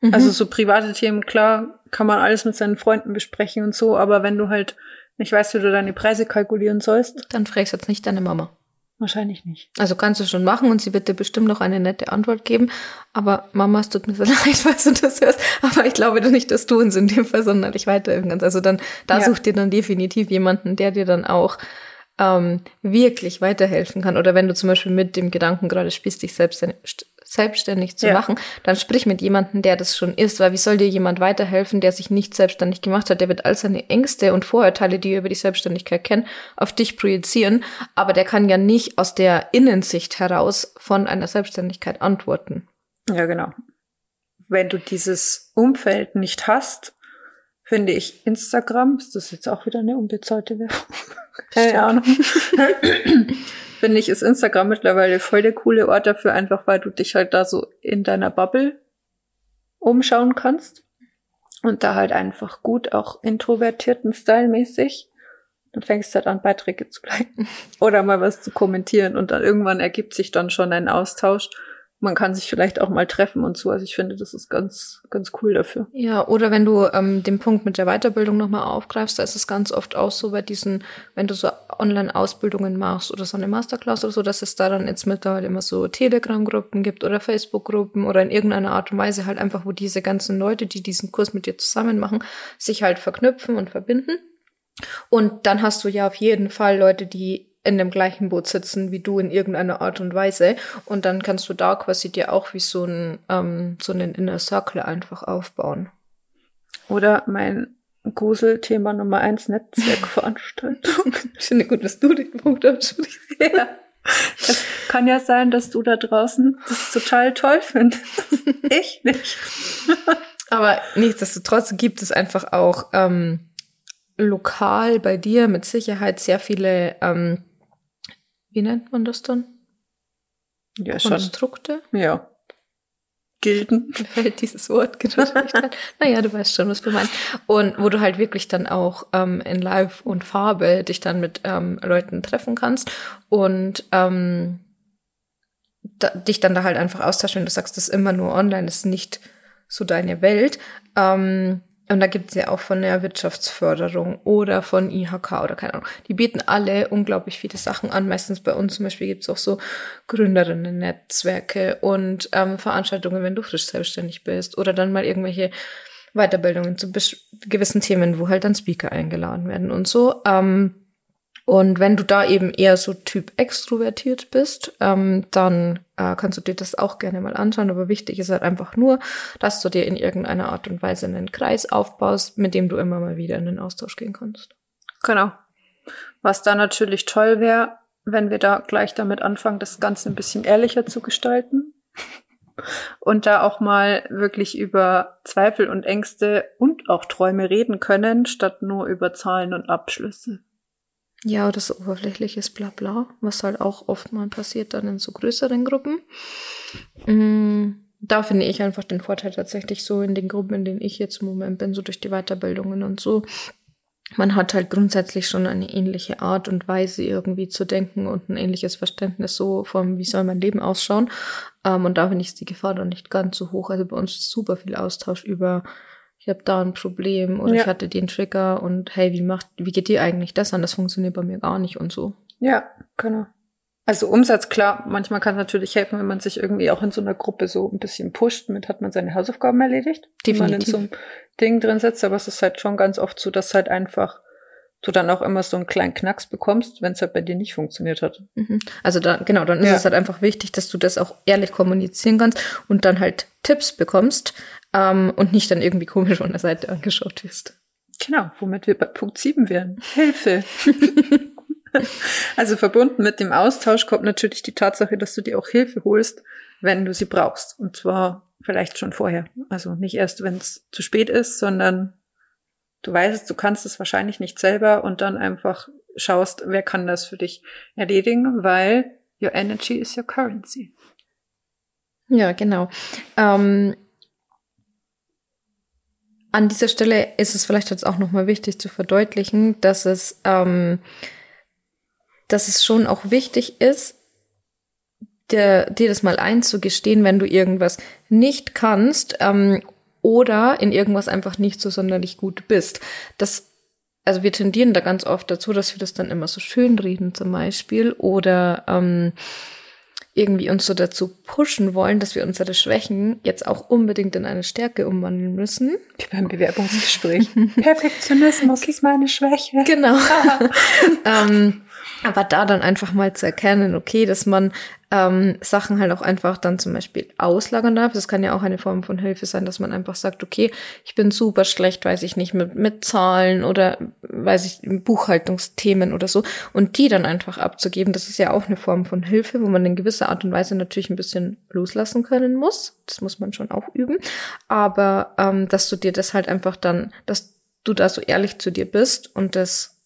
Mhm. Also so private Themen, klar, kann man alles mit seinen Freunden besprechen und so, aber wenn du halt nicht weißt, wie du deine Preise kalkulieren sollst. Dann fragst du jetzt nicht deine Mama. Wahrscheinlich nicht. Also kannst du schon machen und sie wird dir bestimmt noch eine nette Antwort geben. Aber Mama, es tut mir so [laughs] leid, falls du das hörst. Aber ich glaube nicht, dass du uns in dem Fall sonderlich weiterhelfen kannst. Also dann, da ja. such dir dann definitiv jemanden, der dir dann auch ähm, wirklich weiterhelfen kann. Oder wenn du zum Beispiel mit dem Gedanken gerade spielst, dich selbst selbstständig zu ja. machen, dann sprich mit jemandem, der das schon ist, weil wie soll dir jemand weiterhelfen, der sich nicht selbstständig gemacht hat? Der wird all seine Ängste und Vorurteile, die er über die Selbstständigkeit kennt, auf dich projizieren, aber der kann ja nicht aus der Innensicht heraus von einer Selbstständigkeit antworten. Ja, genau. Wenn du dieses Umfeld nicht hast, finde ich Instagram, ist das jetzt auch wieder eine unbezahlte Werbung? Keine Ahnung. [laughs] finde ich, ist Instagram mittlerweile voll der coole Ort dafür, einfach weil du dich halt da so in deiner Bubble umschauen kannst. Und da halt einfach gut, auch introvertierten Style-mäßig. Dann fängst du halt an, Beiträge zu [laughs] liken oder mal was zu kommentieren und dann irgendwann ergibt sich dann schon ein Austausch man kann sich vielleicht auch mal treffen und so. Also ich finde, das ist ganz, ganz cool dafür. Ja, oder wenn du ähm, den Punkt mit der Weiterbildung nochmal aufgreifst, da ist es ganz oft auch so bei diesen, wenn du so Online-Ausbildungen machst oder so eine Masterclass oder so, dass es da dann jetzt mittlerweile immer so Telegram-Gruppen gibt oder Facebook-Gruppen oder in irgendeiner Art und Weise halt einfach, wo diese ganzen Leute, die diesen Kurs mit dir zusammen machen, sich halt verknüpfen und verbinden. Und dann hast du ja auf jeden Fall Leute, die in dem gleichen Boot sitzen wie du in irgendeiner Art und Weise. Und dann kannst du da quasi dir auch wie so ein ähm, so einen Inner Circle einfach aufbauen. Oder mein Gruselthema Nummer eins, Netzwerkveranstaltung. [laughs] ich finde gut, dass du den Punkt ansprichst. Ja. Es kann ja sein, dass du da draußen das total toll findest. [laughs] ich nicht. Aber nichtsdestotrotz gibt es einfach auch ähm, lokal bei dir mit Sicherheit sehr viele ähm, wie nennt man das dann? Ja, Konstrukte? Schon. Ja. Gilden. [laughs] Mir fällt dieses Wort gerade nicht ein. Naja, du weißt schon, was du meinst. Und wo du halt wirklich dann auch ähm, in Live und Farbe dich dann mit ähm, Leuten treffen kannst und ähm, da, dich dann da halt einfach austauschen, wenn du sagst, das ist immer nur online, das ist nicht so deine Welt. Ähm, und da gibt es ja auch von der Wirtschaftsförderung oder von IHK oder keine Ahnung. Die bieten alle unglaublich viele Sachen an. Meistens bei uns zum Beispiel gibt es auch so Gründerinnen-Netzwerke und ähm, Veranstaltungen, wenn du frisch selbstständig bist. Oder dann mal irgendwelche Weiterbildungen zu gewissen Themen, wo halt dann Speaker eingeladen werden und so. Ähm, und wenn du da eben eher so Typ extrovertiert bist, ähm, dann äh, kannst du dir das auch gerne mal anschauen. Aber wichtig ist halt einfach nur, dass du dir in irgendeiner Art und Weise einen Kreis aufbaust, mit dem du immer mal wieder in den Austausch gehen kannst. Genau. Was da natürlich toll wäre, wenn wir da gleich damit anfangen, das Ganze ein bisschen ehrlicher zu gestalten. [laughs] Und da auch mal wirklich über Zweifel und Ängste und auch Träume reden können, statt nur über Zahlen und Abschlüsse. Ja, oder so oberflächliches Blabla, was halt auch oft mal passiert dann in so größeren Gruppen. Mm, da finde ich einfach den Vorteil tatsächlich so in den Gruppen, in denen ich jetzt im Moment bin, so durch die Weiterbildungen und so. Man hat halt grundsätzlich schon eine ähnliche Art und Weise irgendwie zu denken und ein ähnliches Verständnis so von, wie soll mein Leben ausschauen. Ähm, und da finde ich die Gefahr dann nicht ganz so hoch. Also bei uns ist super viel Austausch über ich habe da ein Problem oder ja. ich hatte den Trigger und hey, wie macht, wie geht dir eigentlich das an? Das funktioniert bei mir gar nicht und so. Ja, genau. Also Umsatz, klar, manchmal kann es natürlich helfen, wenn man sich irgendwie auch in so einer Gruppe so ein bisschen pusht, mit hat man seine Hausaufgaben erledigt, wenn man in so einem Ding drin sitzt, aber es ist halt schon ganz oft so, dass halt einfach du dann auch immer so einen kleinen Knacks bekommst, wenn es halt bei dir nicht funktioniert hat. Mhm. Also da, genau, dann ist ja. es halt einfach wichtig, dass du das auch ehrlich kommunizieren kannst und dann halt Tipps bekommst, ähm, und nicht dann irgendwie komisch von der Seite angeschaut wirst. Genau, womit wir bei Punkt 7 wären. Hilfe. [laughs] also verbunden mit dem Austausch kommt natürlich die Tatsache, dass du dir auch Hilfe holst, wenn du sie brauchst. Und zwar vielleicht schon vorher. Also nicht erst, wenn es zu spät ist, sondern du weißt, du kannst es wahrscheinlich nicht selber und dann einfach schaust, wer kann das für dich erledigen, weil your energy is your currency. Ja, genau. Ähm, an dieser Stelle ist es vielleicht jetzt auch nochmal wichtig zu verdeutlichen, dass es, ähm, dass es schon auch wichtig ist, dir, dir das mal einzugestehen, wenn du irgendwas nicht kannst ähm, oder in irgendwas einfach nicht so sonderlich gut bist. Das, also wir tendieren da ganz oft dazu, dass wir das dann immer so schön reden zum Beispiel oder ähm, irgendwie uns so dazu pushen wollen, dass wir unsere Schwächen jetzt auch unbedingt in eine Stärke umwandeln müssen. Wie beim Bewerbungsgespräch. Perfektionismus ist meine Schwäche. Genau. [laughs] ähm, aber da dann einfach mal zu erkennen, okay, dass man ähm, Sachen halt auch einfach dann zum Beispiel auslagern darf. Das kann ja auch eine Form von Hilfe sein, dass man einfach sagt, okay, ich bin super schlecht, weiß ich nicht, mit, mit Zahlen oder weiß ich, Buchhaltungsthemen oder so. Und die dann einfach abzugeben, das ist ja auch eine Form von Hilfe, wo man in gewisser Art und Weise natürlich ein bisschen loslassen können muss. Das muss man schon auch üben. Aber ähm, dass du dir das halt einfach dann, dass du da so ehrlich zu dir bist und das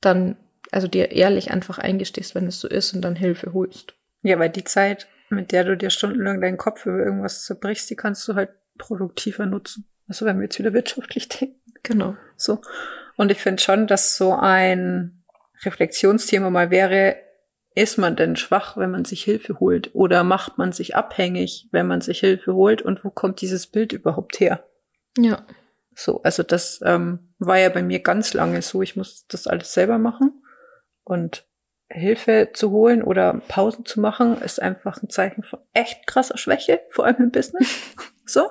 dann also dir ehrlich einfach eingestehst, wenn es so ist und dann Hilfe holst. Ja, weil die Zeit, mit der du dir stundenlang deinen Kopf über irgendwas zerbrichst, die kannst du halt produktiver nutzen. Also wenn wir jetzt wieder wirtschaftlich [laughs] denken. Genau. So. Und ich finde schon, dass so ein Reflexionsthema mal wäre, ist man denn schwach, wenn man sich Hilfe holt? Oder macht man sich abhängig, wenn man sich Hilfe holt? Und wo kommt dieses Bild überhaupt her? Ja. So, also das ähm, war ja bei mir ganz lange so. Ich muss das alles selber machen. Und Hilfe zu holen oder Pausen zu machen, ist einfach ein Zeichen von echt krasser Schwäche, vor allem im Business. [laughs] so.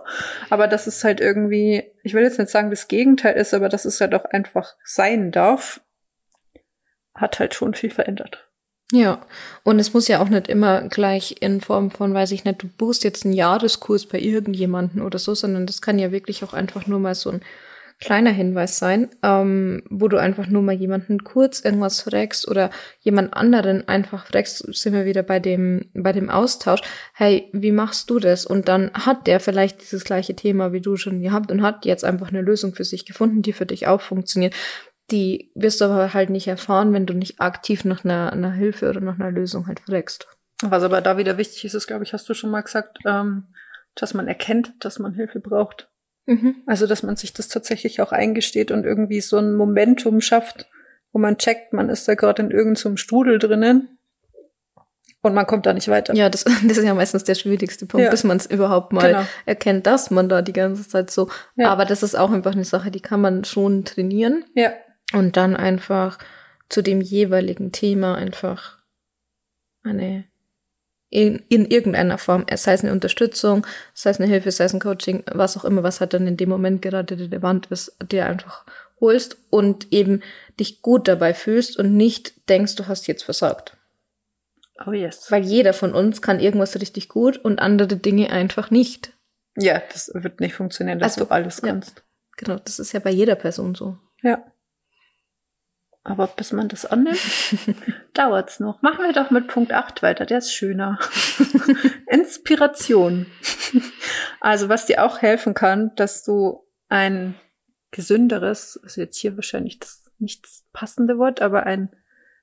Aber das ist halt irgendwie, ich will jetzt nicht sagen, das Gegenteil ist, aber das ist halt auch einfach sein darf, hat halt schon viel verändert. Ja, und es muss ja auch nicht immer gleich in Form von, weiß ich nicht, du buchst jetzt einen Jahreskurs bei irgendjemanden oder so, sondern das kann ja wirklich auch einfach nur mal so ein kleiner Hinweis sein, ähm, wo du einfach nur mal jemanden kurz irgendwas fragst oder jemand anderen einfach fragst, sind wir wieder bei dem, bei dem Austausch, hey, wie machst du das? Und dann hat der vielleicht dieses gleiche Thema wie du schon gehabt und hat jetzt einfach eine Lösung für sich gefunden, die für dich auch funktioniert. Die wirst du aber halt nicht erfahren, wenn du nicht aktiv nach einer, einer Hilfe oder nach einer Lösung halt fragst. Was aber da wieder wichtig ist, ist, glaube ich, hast du schon mal gesagt, ähm, dass man erkennt, dass man Hilfe braucht. Mhm. Also, dass man sich das tatsächlich auch eingesteht und irgendwie so ein Momentum schafft, wo man checkt, man ist da gerade in irgendeinem so Strudel drinnen und man kommt da nicht weiter. Ja, das, [laughs] das ist ja meistens der schwierigste Punkt, ja. bis man es überhaupt mal genau. erkennt, dass man da die ganze Zeit so. Ja. Aber das ist auch einfach eine Sache, die kann man schon trainieren. Ja. Und dann einfach zu dem jeweiligen Thema einfach eine in, in irgendeiner Form, sei es eine Unterstützung, sei es eine Hilfe, sei es ein Coaching, was auch immer, was halt dann in dem Moment gerade relevant ist, dir einfach holst und eben dich gut dabei fühlst und nicht denkst, du hast jetzt versagt. Oh yes. Weil jeder von uns kann irgendwas richtig gut und andere Dinge einfach nicht. Ja, das wird nicht funktionieren, dass also, du alles kannst. Ja, genau, das ist ja bei jeder Person so. Ja. Aber bis man das annimmt, [laughs] dauert's noch. Machen wir doch mit Punkt 8 weiter, der ist schöner. [laughs] Inspiration. also was dir auch helfen kann, dass du ein gesünderes, also jetzt hier wahrscheinlich das nicht passende Wort, aber ein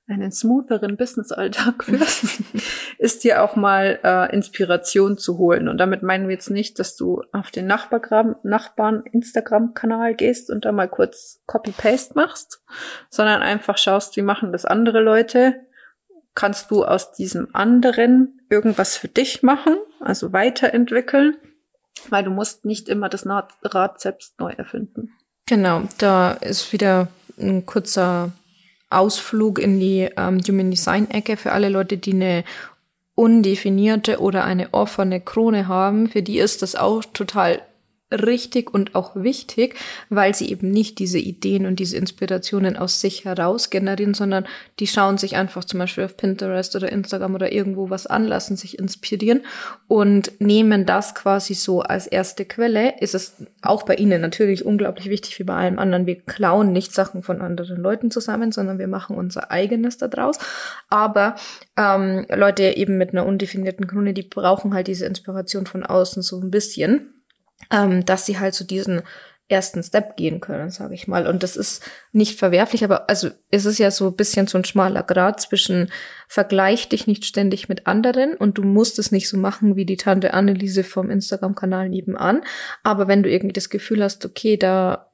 einen smootheren Business-Alltag [laughs] führst, ist dir auch mal äh, Inspiration zu holen. Und damit meinen wir jetzt nicht, dass du auf den Nachbarn, Nachbarn Instagram-Kanal gehst und da mal kurz Copy-Paste machst, sondern einfach schaust, wie machen das andere Leute. Kannst du aus diesem anderen irgendwas für dich machen, also weiterentwickeln, weil du musst nicht immer das Rad selbst neu erfinden. Genau, da ist wieder ein kurzer Ausflug in die ähm, Human Design Ecke für alle Leute, die eine undefinierte oder eine offene Krone haben. Für die ist das auch total richtig und auch wichtig, weil sie eben nicht diese Ideen und diese Inspirationen aus sich heraus generieren, sondern die schauen sich einfach zum Beispiel auf Pinterest oder Instagram oder irgendwo was an, lassen sich inspirieren und nehmen das quasi so als erste Quelle. Ist es auch bei ihnen natürlich unglaublich wichtig wie bei allem anderen. Wir klauen nicht Sachen von anderen Leuten zusammen, sondern wir machen unser eigenes daraus. Aber ähm, Leute eben mit einer undefinierten Krone, die brauchen halt diese Inspiration von außen so ein bisschen ähm, dass sie halt so diesen ersten Step gehen können, sage ich mal. Und das ist nicht verwerflich, aber also es ist ja so ein bisschen so ein schmaler Grad zwischen vergleich dich nicht ständig mit anderen und du musst es nicht so machen wie die Tante Anneliese vom Instagram-Kanal nebenan. Aber wenn du irgendwie das Gefühl hast, okay, da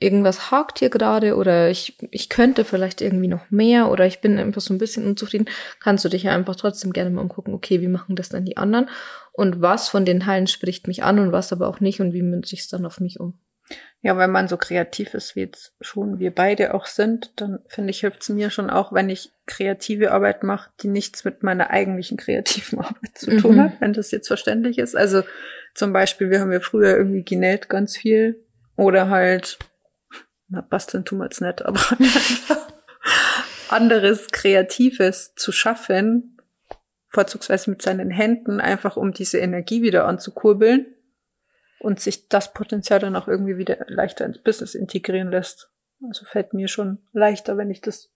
irgendwas hakt hier gerade oder ich, ich könnte vielleicht irgendwie noch mehr oder ich bin einfach so ein bisschen unzufrieden, kannst du dich ja einfach trotzdem gerne mal umgucken, okay, wie machen das dann die anderen und was von den Teilen spricht mich an und was aber auch nicht und wie münze ich es dann auf mich um. Ja, wenn man so kreativ ist, wie jetzt schon wir beide auch sind, dann finde ich, hilft es mir schon auch, wenn ich kreative Arbeit mache, die nichts mit meiner eigentlichen kreativen Arbeit zu tun mhm. hat, wenn das jetzt verständlich ist. Also zum Beispiel, wir haben ja früher irgendwie genäht ganz viel oder halt, na, basteln tun wir jetzt nicht, aber [laughs] anderes Kreatives zu schaffen, vorzugsweise mit seinen Händen, einfach um diese Energie wieder anzukurbeln und sich das Potenzial dann auch irgendwie wieder leichter ins Business integrieren lässt. Also fällt mir schon leichter, wenn ich das.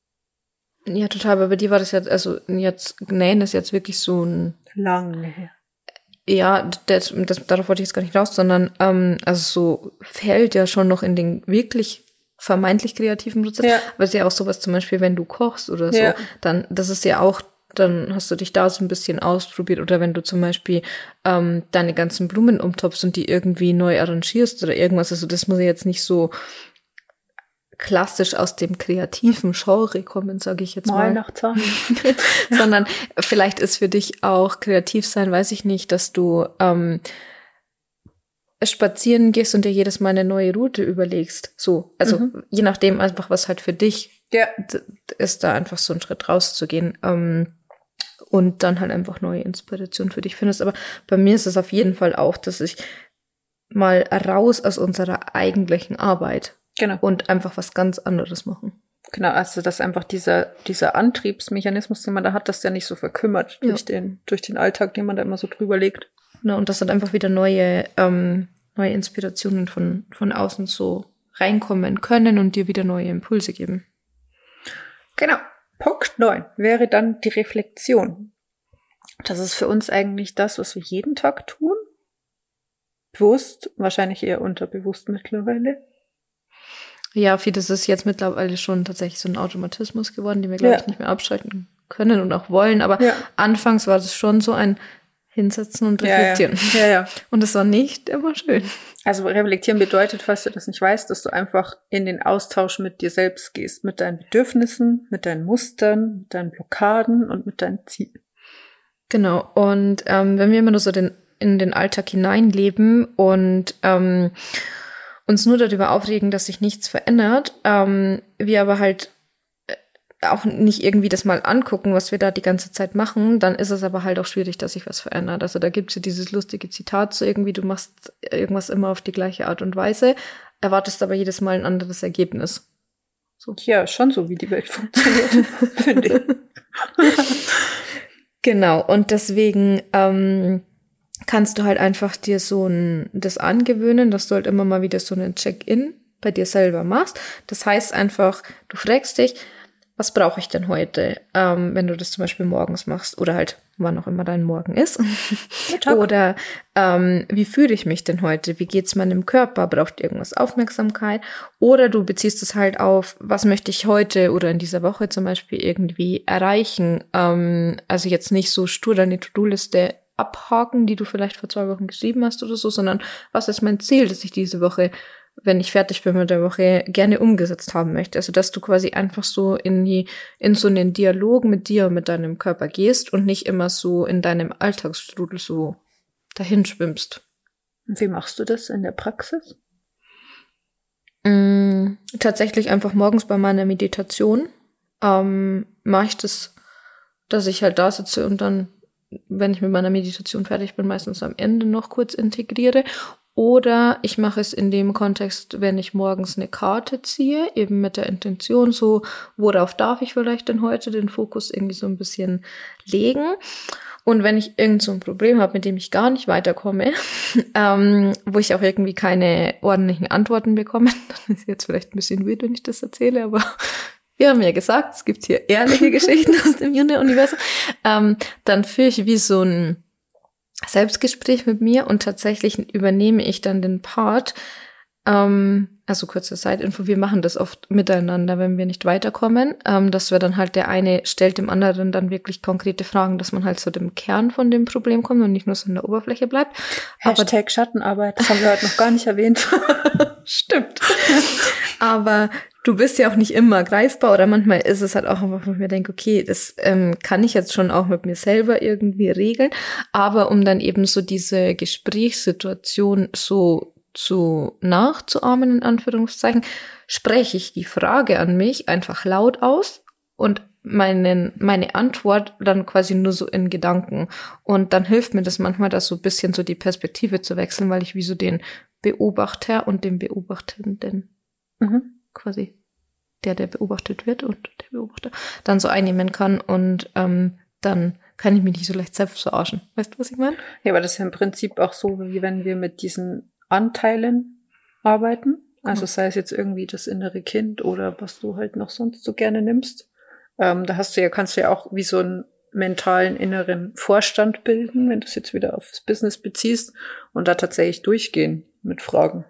Ja, total. Aber bei dir war das jetzt, also jetzt, nähen ist jetzt wirklich so ein. Lange her. Ja, das, das, darauf wollte ich jetzt gar nicht raus, sondern ähm, also so fällt ja schon noch in den wirklich vermeintlich kreativen Prozess. Ja. Aber es ist ja auch sowas zum Beispiel, wenn du kochst oder so, ja. dann das ist ja auch dann hast du dich da so ein bisschen ausprobiert. Oder wenn du zum Beispiel ähm, deine ganzen Blumen umtopfst und die irgendwie neu arrangierst oder irgendwas. Also das muss ja jetzt nicht so klassisch aus dem kreativen Genre kommen, sage ich jetzt mal. mal. [laughs] Sondern vielleicht ist für dich auch kreativ sein, weiß ich nicht, dass du ähm, spazieren gehst und dir jedes Mal eine neue Route überlegst. So, also mhm. je nachdem einfach, was halt für dich ja. ist, da einfach so ein Schritt rauszugehen. Ähm, und dann halt einfach neue Inspiration für dich findest. Aber bei mir ist es auf jeden Fall auch, dass ich mal raus aus unserer eigentlichen Arbeit genau. und einfach was ganz anderes machen. Genau, also dass einfach dieser, dieser Antriebsmechanismus, den man da hat, dass der nicht so verkümmert ja. durch, den, durch den Alltag, den man da immer so drüber legt. Genau, und dass dann einfach wieder neue, ähm, neue Inspirationen von, von außen so reinkommen können und dir wieder neue Impulse geben. Genau. Punkt 9 wäre dann die Reflexion. Das ist für uns eigentlich das, was wir jeden Tag tun. Bewusst, wahrscheinlich eher unterbewusst mittlerweile. Ja, vieles ist jetzt mittlerweile schon tatsächlich so ein Automatismus geworden, den wir, glaube ja. ich, nicht mehr abschalten können und auch wollen. Aber ja. anfangs war das schon so ein Hinsetzen und reflektieren. Ja, ja. ja, [laughs] Und es war nicht immer schön. Also reflektieren bedeutet, falls du das nicht weißt, dass du einfach in den Austausch mit dir selbst gehst, mit deinen Bedürfnissen, mit deinen Mustern, mit deinen Blockaden und mit deinen Zielen. Genau. Und ähm, wenn wir immer nur so den, in den Alltag hineinleben und ähm, uns nur darüber aufregen, dass sich nichts verändert, ähm, wir aber halt auch nicht irgendwie das mal angucken, was wir da die ganze Zeit machen, dann ist es aber halt auch schwierig, dass sich was verändert. Also da gibt es ja dieses lustige Zitat so irgendwie, du machst irgendwas immer auf die gleiche Art und Weise, erwartest aber jedes Mal ein anderes Ergebnis. So. Ja, schon so, wie die Welt funktioniert, [laughs] finde ich. [laughs] genau, und deswegen ähm, kannst du halt einfach dir so ein, das angewöhnen, dass du halt immer mal wieder so einen Check-in bei dir selber machst. Das heißt einfach, du fragst dich, was brauche ich denn heute, ähm, wenn du das zum Beispiel morgens machst oder halt wann auch immer dein Morgen ist. oder ähm, wie fühle ich mich denn heute? Wie geht's meinem Körper? Braucht irgendwas Aufmerksamkeit? Oder du beziehst es halt auf, was möchte ich heute oder in dieser Woche zum Beispiel irgendwie erreichen? Ähm, also jetzt nicht so stur deine To-Do-Liste abhaken, die du vielleicht vor zwei Wochen geschrieben hast oder so, sondern was ist mein Ziel, dass ich diese Woche wenn ich fertig bin mit der Woche, gerne umgesetzt haben möchte. Also, dass du quasi einfach so in die, in so einen Dialog mit dir und mit deinem Körper gehst und nicht immer so in deinem Alltagsstrudel so dahin schwimmst. Wie machst du das in der Praxis? Mm, tatsächlich einfach morgens bei meiner Meditation ähm, mache ich das, dass ich halt da sitze und dann, wenn ich mit meiner Meditation fertig bin, meistens am Ende noch kurz integriere. Oder ich mache es in dem Kontext, wenn ich morgens eine Karte ziehe, eben mit der Intention, so, worauf darf ich vielleicht denn heute den Fokus irgendwie so ein bisschen legen. Und wenn ich irgend so ein Problem habe, mit dem ich gar nicht weiterkomme, [laughs] ähm, wo ich auch irgendwie keine ordentlichen Antworten bekomme, [laughs] dann ist jetzt vielleicht ein bisschen weird, wenn ich das erzähle, aber [laughs] wir haben ja gesagt, es gibt hier ehrliche Geschichten aus dem Universum, ähm, dann führe ich wie so ein Selbstgespräch mit mir und tatsächlich übernehme ich dann den Part, ähm, also kurze Zeitinfo, wir machen das oft miteinander, wenn wir nicht weiterkommen, ähm, dass wir dann halt der eine stellt dem anderen dann wirklich konkrete Fragen, dass man halt zu dem Kern von dem Problem kommt und nicht nur so in der Oberfläche bleibt. Hashtag Aber, Schattenarbeit, das haben wir heute noch gar nicht erwähnt. [laughs] Stimmt. Aber du bist ja auch nicht immer greifbar oder manchmal ist es halt auch einfach, wo ich mir denke, okay, das ähm, kann ich jetzt schon auch mit mir selber irgendwie regeln. Aber um dann eben so diese Gesprächssituation so zu nachzuahmen, in Anführungszeichen, spreche ich die Frage an mich einfach laut aus und meinen, meine Antwort dann quasi nur so in Gedanken. Und dann hilft mir das manchmal, das so ein bisschen so die Perspektive zu wechseln, weil ich wie so den Beobachter und den Beobachtenden mhm. Quasi der, der beobachtet wird und der Beobachter dann so einnehmen kann und ähm, dann kann ich mich nicht so leicht selbst verarschen. Weißt du, was ich meine? Ja, aber das ist ja im Prinzip auch so, wie wenn wir mit diesen Anteilen arbeiten. Also sei es jetzt irgendwie das innere Kind oder was du halt noch sonst so gerne nimmst. Ähm, da hast du ja, kannst du ja auch wie so einen mentalen inneren Vorstand bilden, wenn du es jetzt wieder aufs Business beziehst und da tatsächlich durchgehen mit Fragen.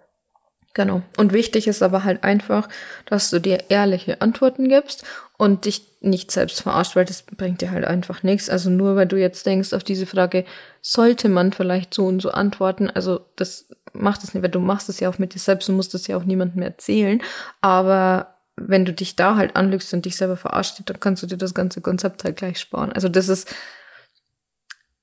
Genau. Und wichtig ist aber halt einfach, dass du dir ehrliche Antworten gibst und dich nicht selbst verarscht, weil das bringt dir halt einfach nichts. Also nur weil du jetzt denkst auf diese Frage, sollte man vielleicht so und so antworten, also das macht es nicht, weil du machst es ja auch mit dir selbst und musst es ja auch niemandem erzählen. Aber wenn du dich da halt anlügst und dich selber verarscht, dann kannst du dir das ganze Konzept halt gleich sparen. Also das ist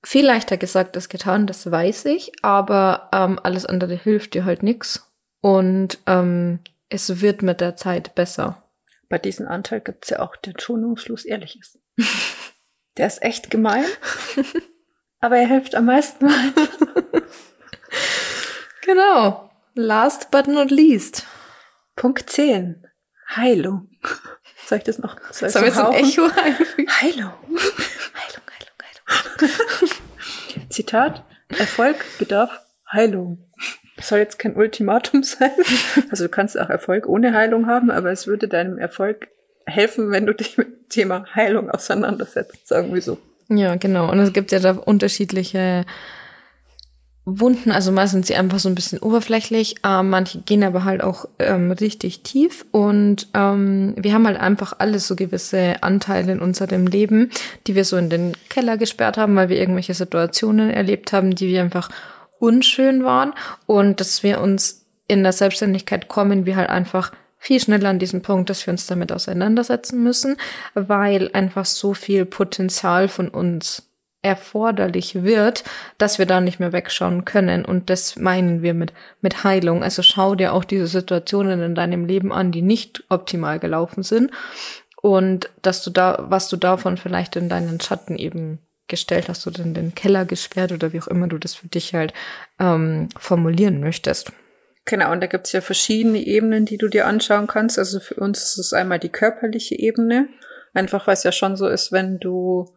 viel leichter gesagt als getan, das weiß ich, aber ähm, alles andere hilft dir halt nix. Und ähm, es wird mit der Zeit besser. Bei diesem Anteil gibt's ja auch, der schonungslos ehrlich ist. [laughs] der ist echt gemein, [laughs] aber er hilft am meisten [laughs] genau. Last but not least. Punkt 10. Heilung. Soll ich das noch? Soll Sollen wir so ein Echo einfügen? Heilung. Heilung, Heilung, Heilung. Zitat. Erfolg bedarf Heilung soll jetzt kein Ultimatum [laughs] sein. Also du kannst auch Erfolg ohne Heilung haben, aber es würde deinem Erfolg helfen, wenn du dich mit dem Thema Heilung auseinandersetzt, sagen wir so. Ja, genau. Und es gibt ja da unterschiedliche Wunden, also meistens sind sie einfach so ein bisschen oberflächlich, äh, manche gehen aber halt auch ähm, richtig tief und ähm, wir haben halt einfach alles so gewisse Anteile in unserem Leben, die wir so in den Keller gesperrt haben, weil wir irgendwelche Situationen erlebt haben, die wir einfach unschön waren und dass wir uns in der Selbstständigkeit kommen, wir halt einfach viel schneller an diesem Punkt, dass wir uns damit auseinandersetzen müssen, weil einfach so viel Potenzial von uns erforderlich wird, dass wir da nicht mehr wegschauen können. Und das meinen wir mit, mit Heilung. Also schau dir auch diese Situationen in deinem Leben an, die nicht optimal gelaufen sind. Und dass du da, was du davon vielleicht in deinen Schatten eben gestellt hast oder in den Keller gesperrt oder wie auch immer du das für dich halt ähm, formulieren möchtest. Genau, und da gibt's ja verschiedene Ebenen, die du dir anschauen kannst. Also für uns ist es einmal die körperliche Ebene. Einfach weil es ja schon so ist, wenn du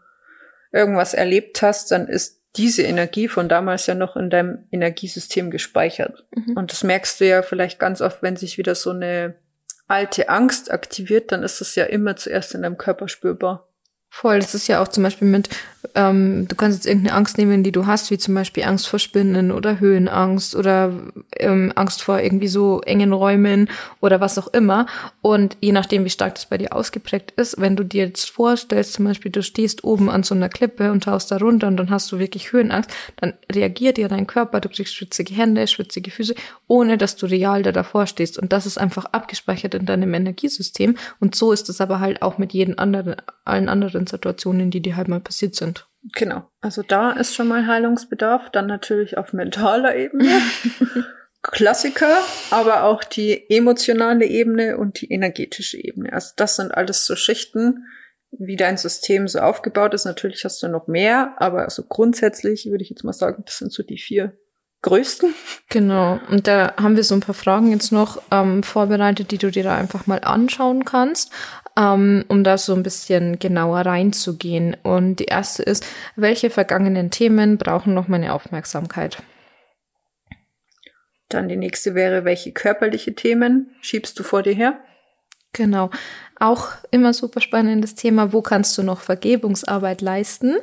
irgendwas erlebt hast, dann ist diese Energie von damals ja noch in deinem Energiesystem gespeichert. Mhm. Und das merkst du ja vielleicht ganz oft, wenn sich wieder so eine alte Angst aktiviert, dann ist das ja immer zuerst in deinem Körper spürbar. Voll, das ist ja auch zum Beispiel mit, ähm, du kannst jetzt irgendeine Angst nehmen, die du hast, wie zum Beispiel Angst vor Spinnen oder Höhenangst oder ähm, Angst vor irgendwie so engen Räumen oder was auch immer. Und je nachdem, wie stark das bei dir ausgeprägt ist, wenn du dir jetzt vorstellst, zum Beispiel, du stehst oben an so einer Klippe und tauchst da runter und dann hast du wirklich Höhenangst, dann reagiert ja dein Körper, du kriegst schwitzige Hände, schwitzige Füße, ohne dass du real da davor stehst. Und das ist einfach abgespeichert in deinem Energiesystem. Und so ist es aber halt auch mit jedem anderen, allen anderen anderen Situationen, die dir halt mal passiert sind. Genau. Also da ist schon mal Heilungsbedarf. Dann natürlich auf mentaler Ebene. [laughs] Klassiker, aber auch die emotionale Ebene und die energetische Ebene. Also das sind alles so Schichten, wie dein System so aufgebaut ist. Natürlich hast du noch mehr, aber also grundsätzlich würde ich jetzt mal sagen, das sind so die vier größten. Genau. Und da haben wir so ein paar Fragen jetzt noch ähm, vorbereitet, die du dir da einfach mal anschauen kannst, um da so ein bisschen genauer reinzugehen. Und die erste ist, welche vergangenen Themen brauchen noch meine Aufmerksamkeit? Dann die nächste wäre, welche körperliche Themen schiebst du vor dir her? Genau. Auch immer super spannendes Thema. Wo kannst du noch Vergebungsarbeit leisten?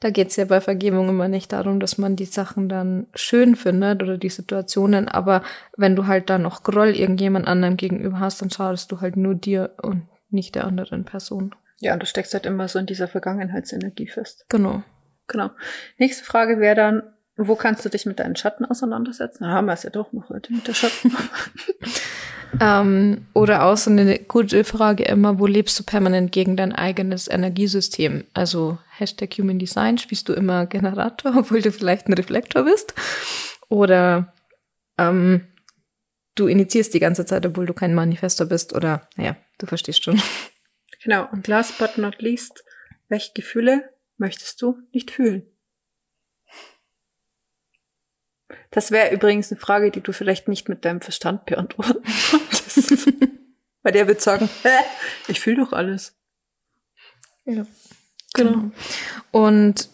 Da geht es ja bei Vergebung immer nicht darum, dass man die Sachen dann schön findet oder die Situationen, aber wenn du halt da noch Groll irgendjemand anderem gegenüber hast, dann schadest du halt nur dir und nicht der anderen Person. Ja, und du steckst halt immer so in dieser Vergangenheitsenergie fest. Genau. Genau. Nächste Frage wäre dann, wo kannst du dich mit deinen Schatten auseinandersetzen? Da haben wir es ja doch noch heute mit der Schatten. [laughs] ähm, oder auch so eine gute Frage immer, wo lebst du permanent gegen dein eigenes Energiesystem? Also Hashtag Human Design, spielst du immer Generator, [laughs] obwohl du vielleicht ein Reflektor bist? Oder ähm, du initiierst die ganze Zeit, obwohl du kein Manifestor bist? Oder, naja, du verstehst schon. Genau. Und last but not least, welche Gefühle möchtest du nicht fühlen? Das wäre übrigens eine Frage, die du vielleicht nicht mit deinem Verstand beantworten konntest. [laughs] Weil der wird sagen, Hä? ich fühle doch alles. Ja. Genau. Und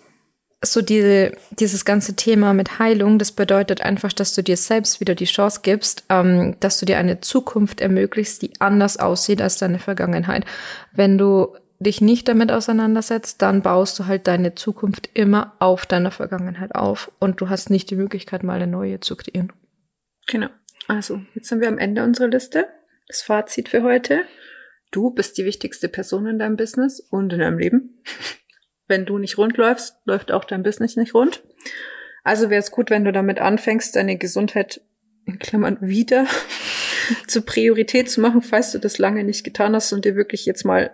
so diese, dieses ganze Thema mit Heilung, das bedeutet einfach, dass du dir selbst wieder die Chance gibst, ähm, dass du dir eine Zukunft ermöglichst, die anders aussieht als deine Vergangenheit. Wenn du dich nicht damit auseinandersetzt, dann baust du halt deine Zukunft immer auf deiner Vergangenheit auf und du hast nicht die Möglichkeit, mal eine neue zu kreieren. Genau. Also, jetzt sind wir am Ende unserer Liste. Das Fazit für heute. Du bist die wichtigste Person in deinem Business und in deinem Leben. Wenn du nicht rund läufst, läuft auch dein Business nicht rund. Also wäre es gut, wenn du damit anfängst, deine Gesundheit in Klammern wieder [laughs] zur Priorität zu machen, falls du das lange nicht getan hast und dir wirklich jetzt mal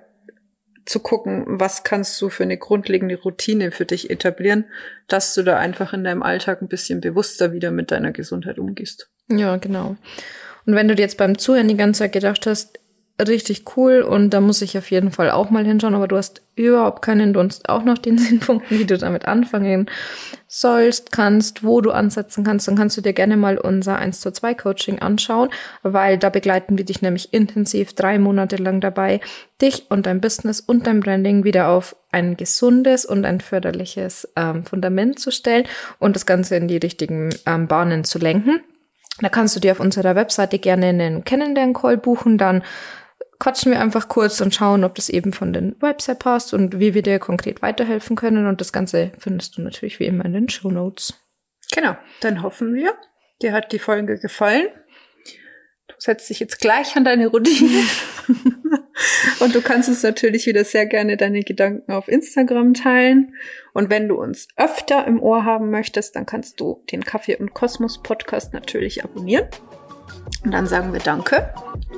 zu gucken, was kannst du für eine grundlegende Routine für dich etablieren, dass du da einfach in deinem Alltag ein bisschen bewusster wieder mit deiner Gesundheit umgehst. Ja, genau. Und wenn du dir jetzt beim Zuhören die ganze Zeit gedacht hast, richtig cool und da muss ich auf jeden Fall auch mal hinschauen, aber du hast überhaupt keinen Dunst, auch noch den [laughs] Sinnpunkten, wie du damit anfangen sollst, kannst, wo du ansetzen kannst, dann kannst du dir gerne mal unser 1 zu 2 Coaching anschauen, weil da begleiten wir dich nämlich intensiv drei Monate lang dabei, dich und dein Business und dein Branding wieder auf ein gesundes und ein förderliches ähm, Fundament zu stellen und das Ganze in die richtigen ähm, Bahnen zu lenken. Da kannst du dir auf unserer Webseite gerne einen Kennenlern-Call buchen, dann quatschen wir einfach kurz und schauen, ob das eben von den Website passt und wie wir dir konkret weiterhelfen können. Und das Ganze findest du natürlich wie immer in den Show Notes. Genau, dann hoffen wir, dir hat die Folge gefallen. Du setzt dich jetzt gleich an deine Routine. [laughs] und du kannst uns natürlich wieder sehr gerne deine Gedanken auf Instagram teilen. Und wenn du uns öfter im Ohr haben möchtest, dann kannst du den Kaffee und Kosmos Podcast natürlich abonnieren. Und dann sagen wir Danke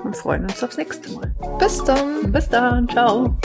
und freuen uns aufs nächste Mal. Bis dann. Bis dann. Ciao.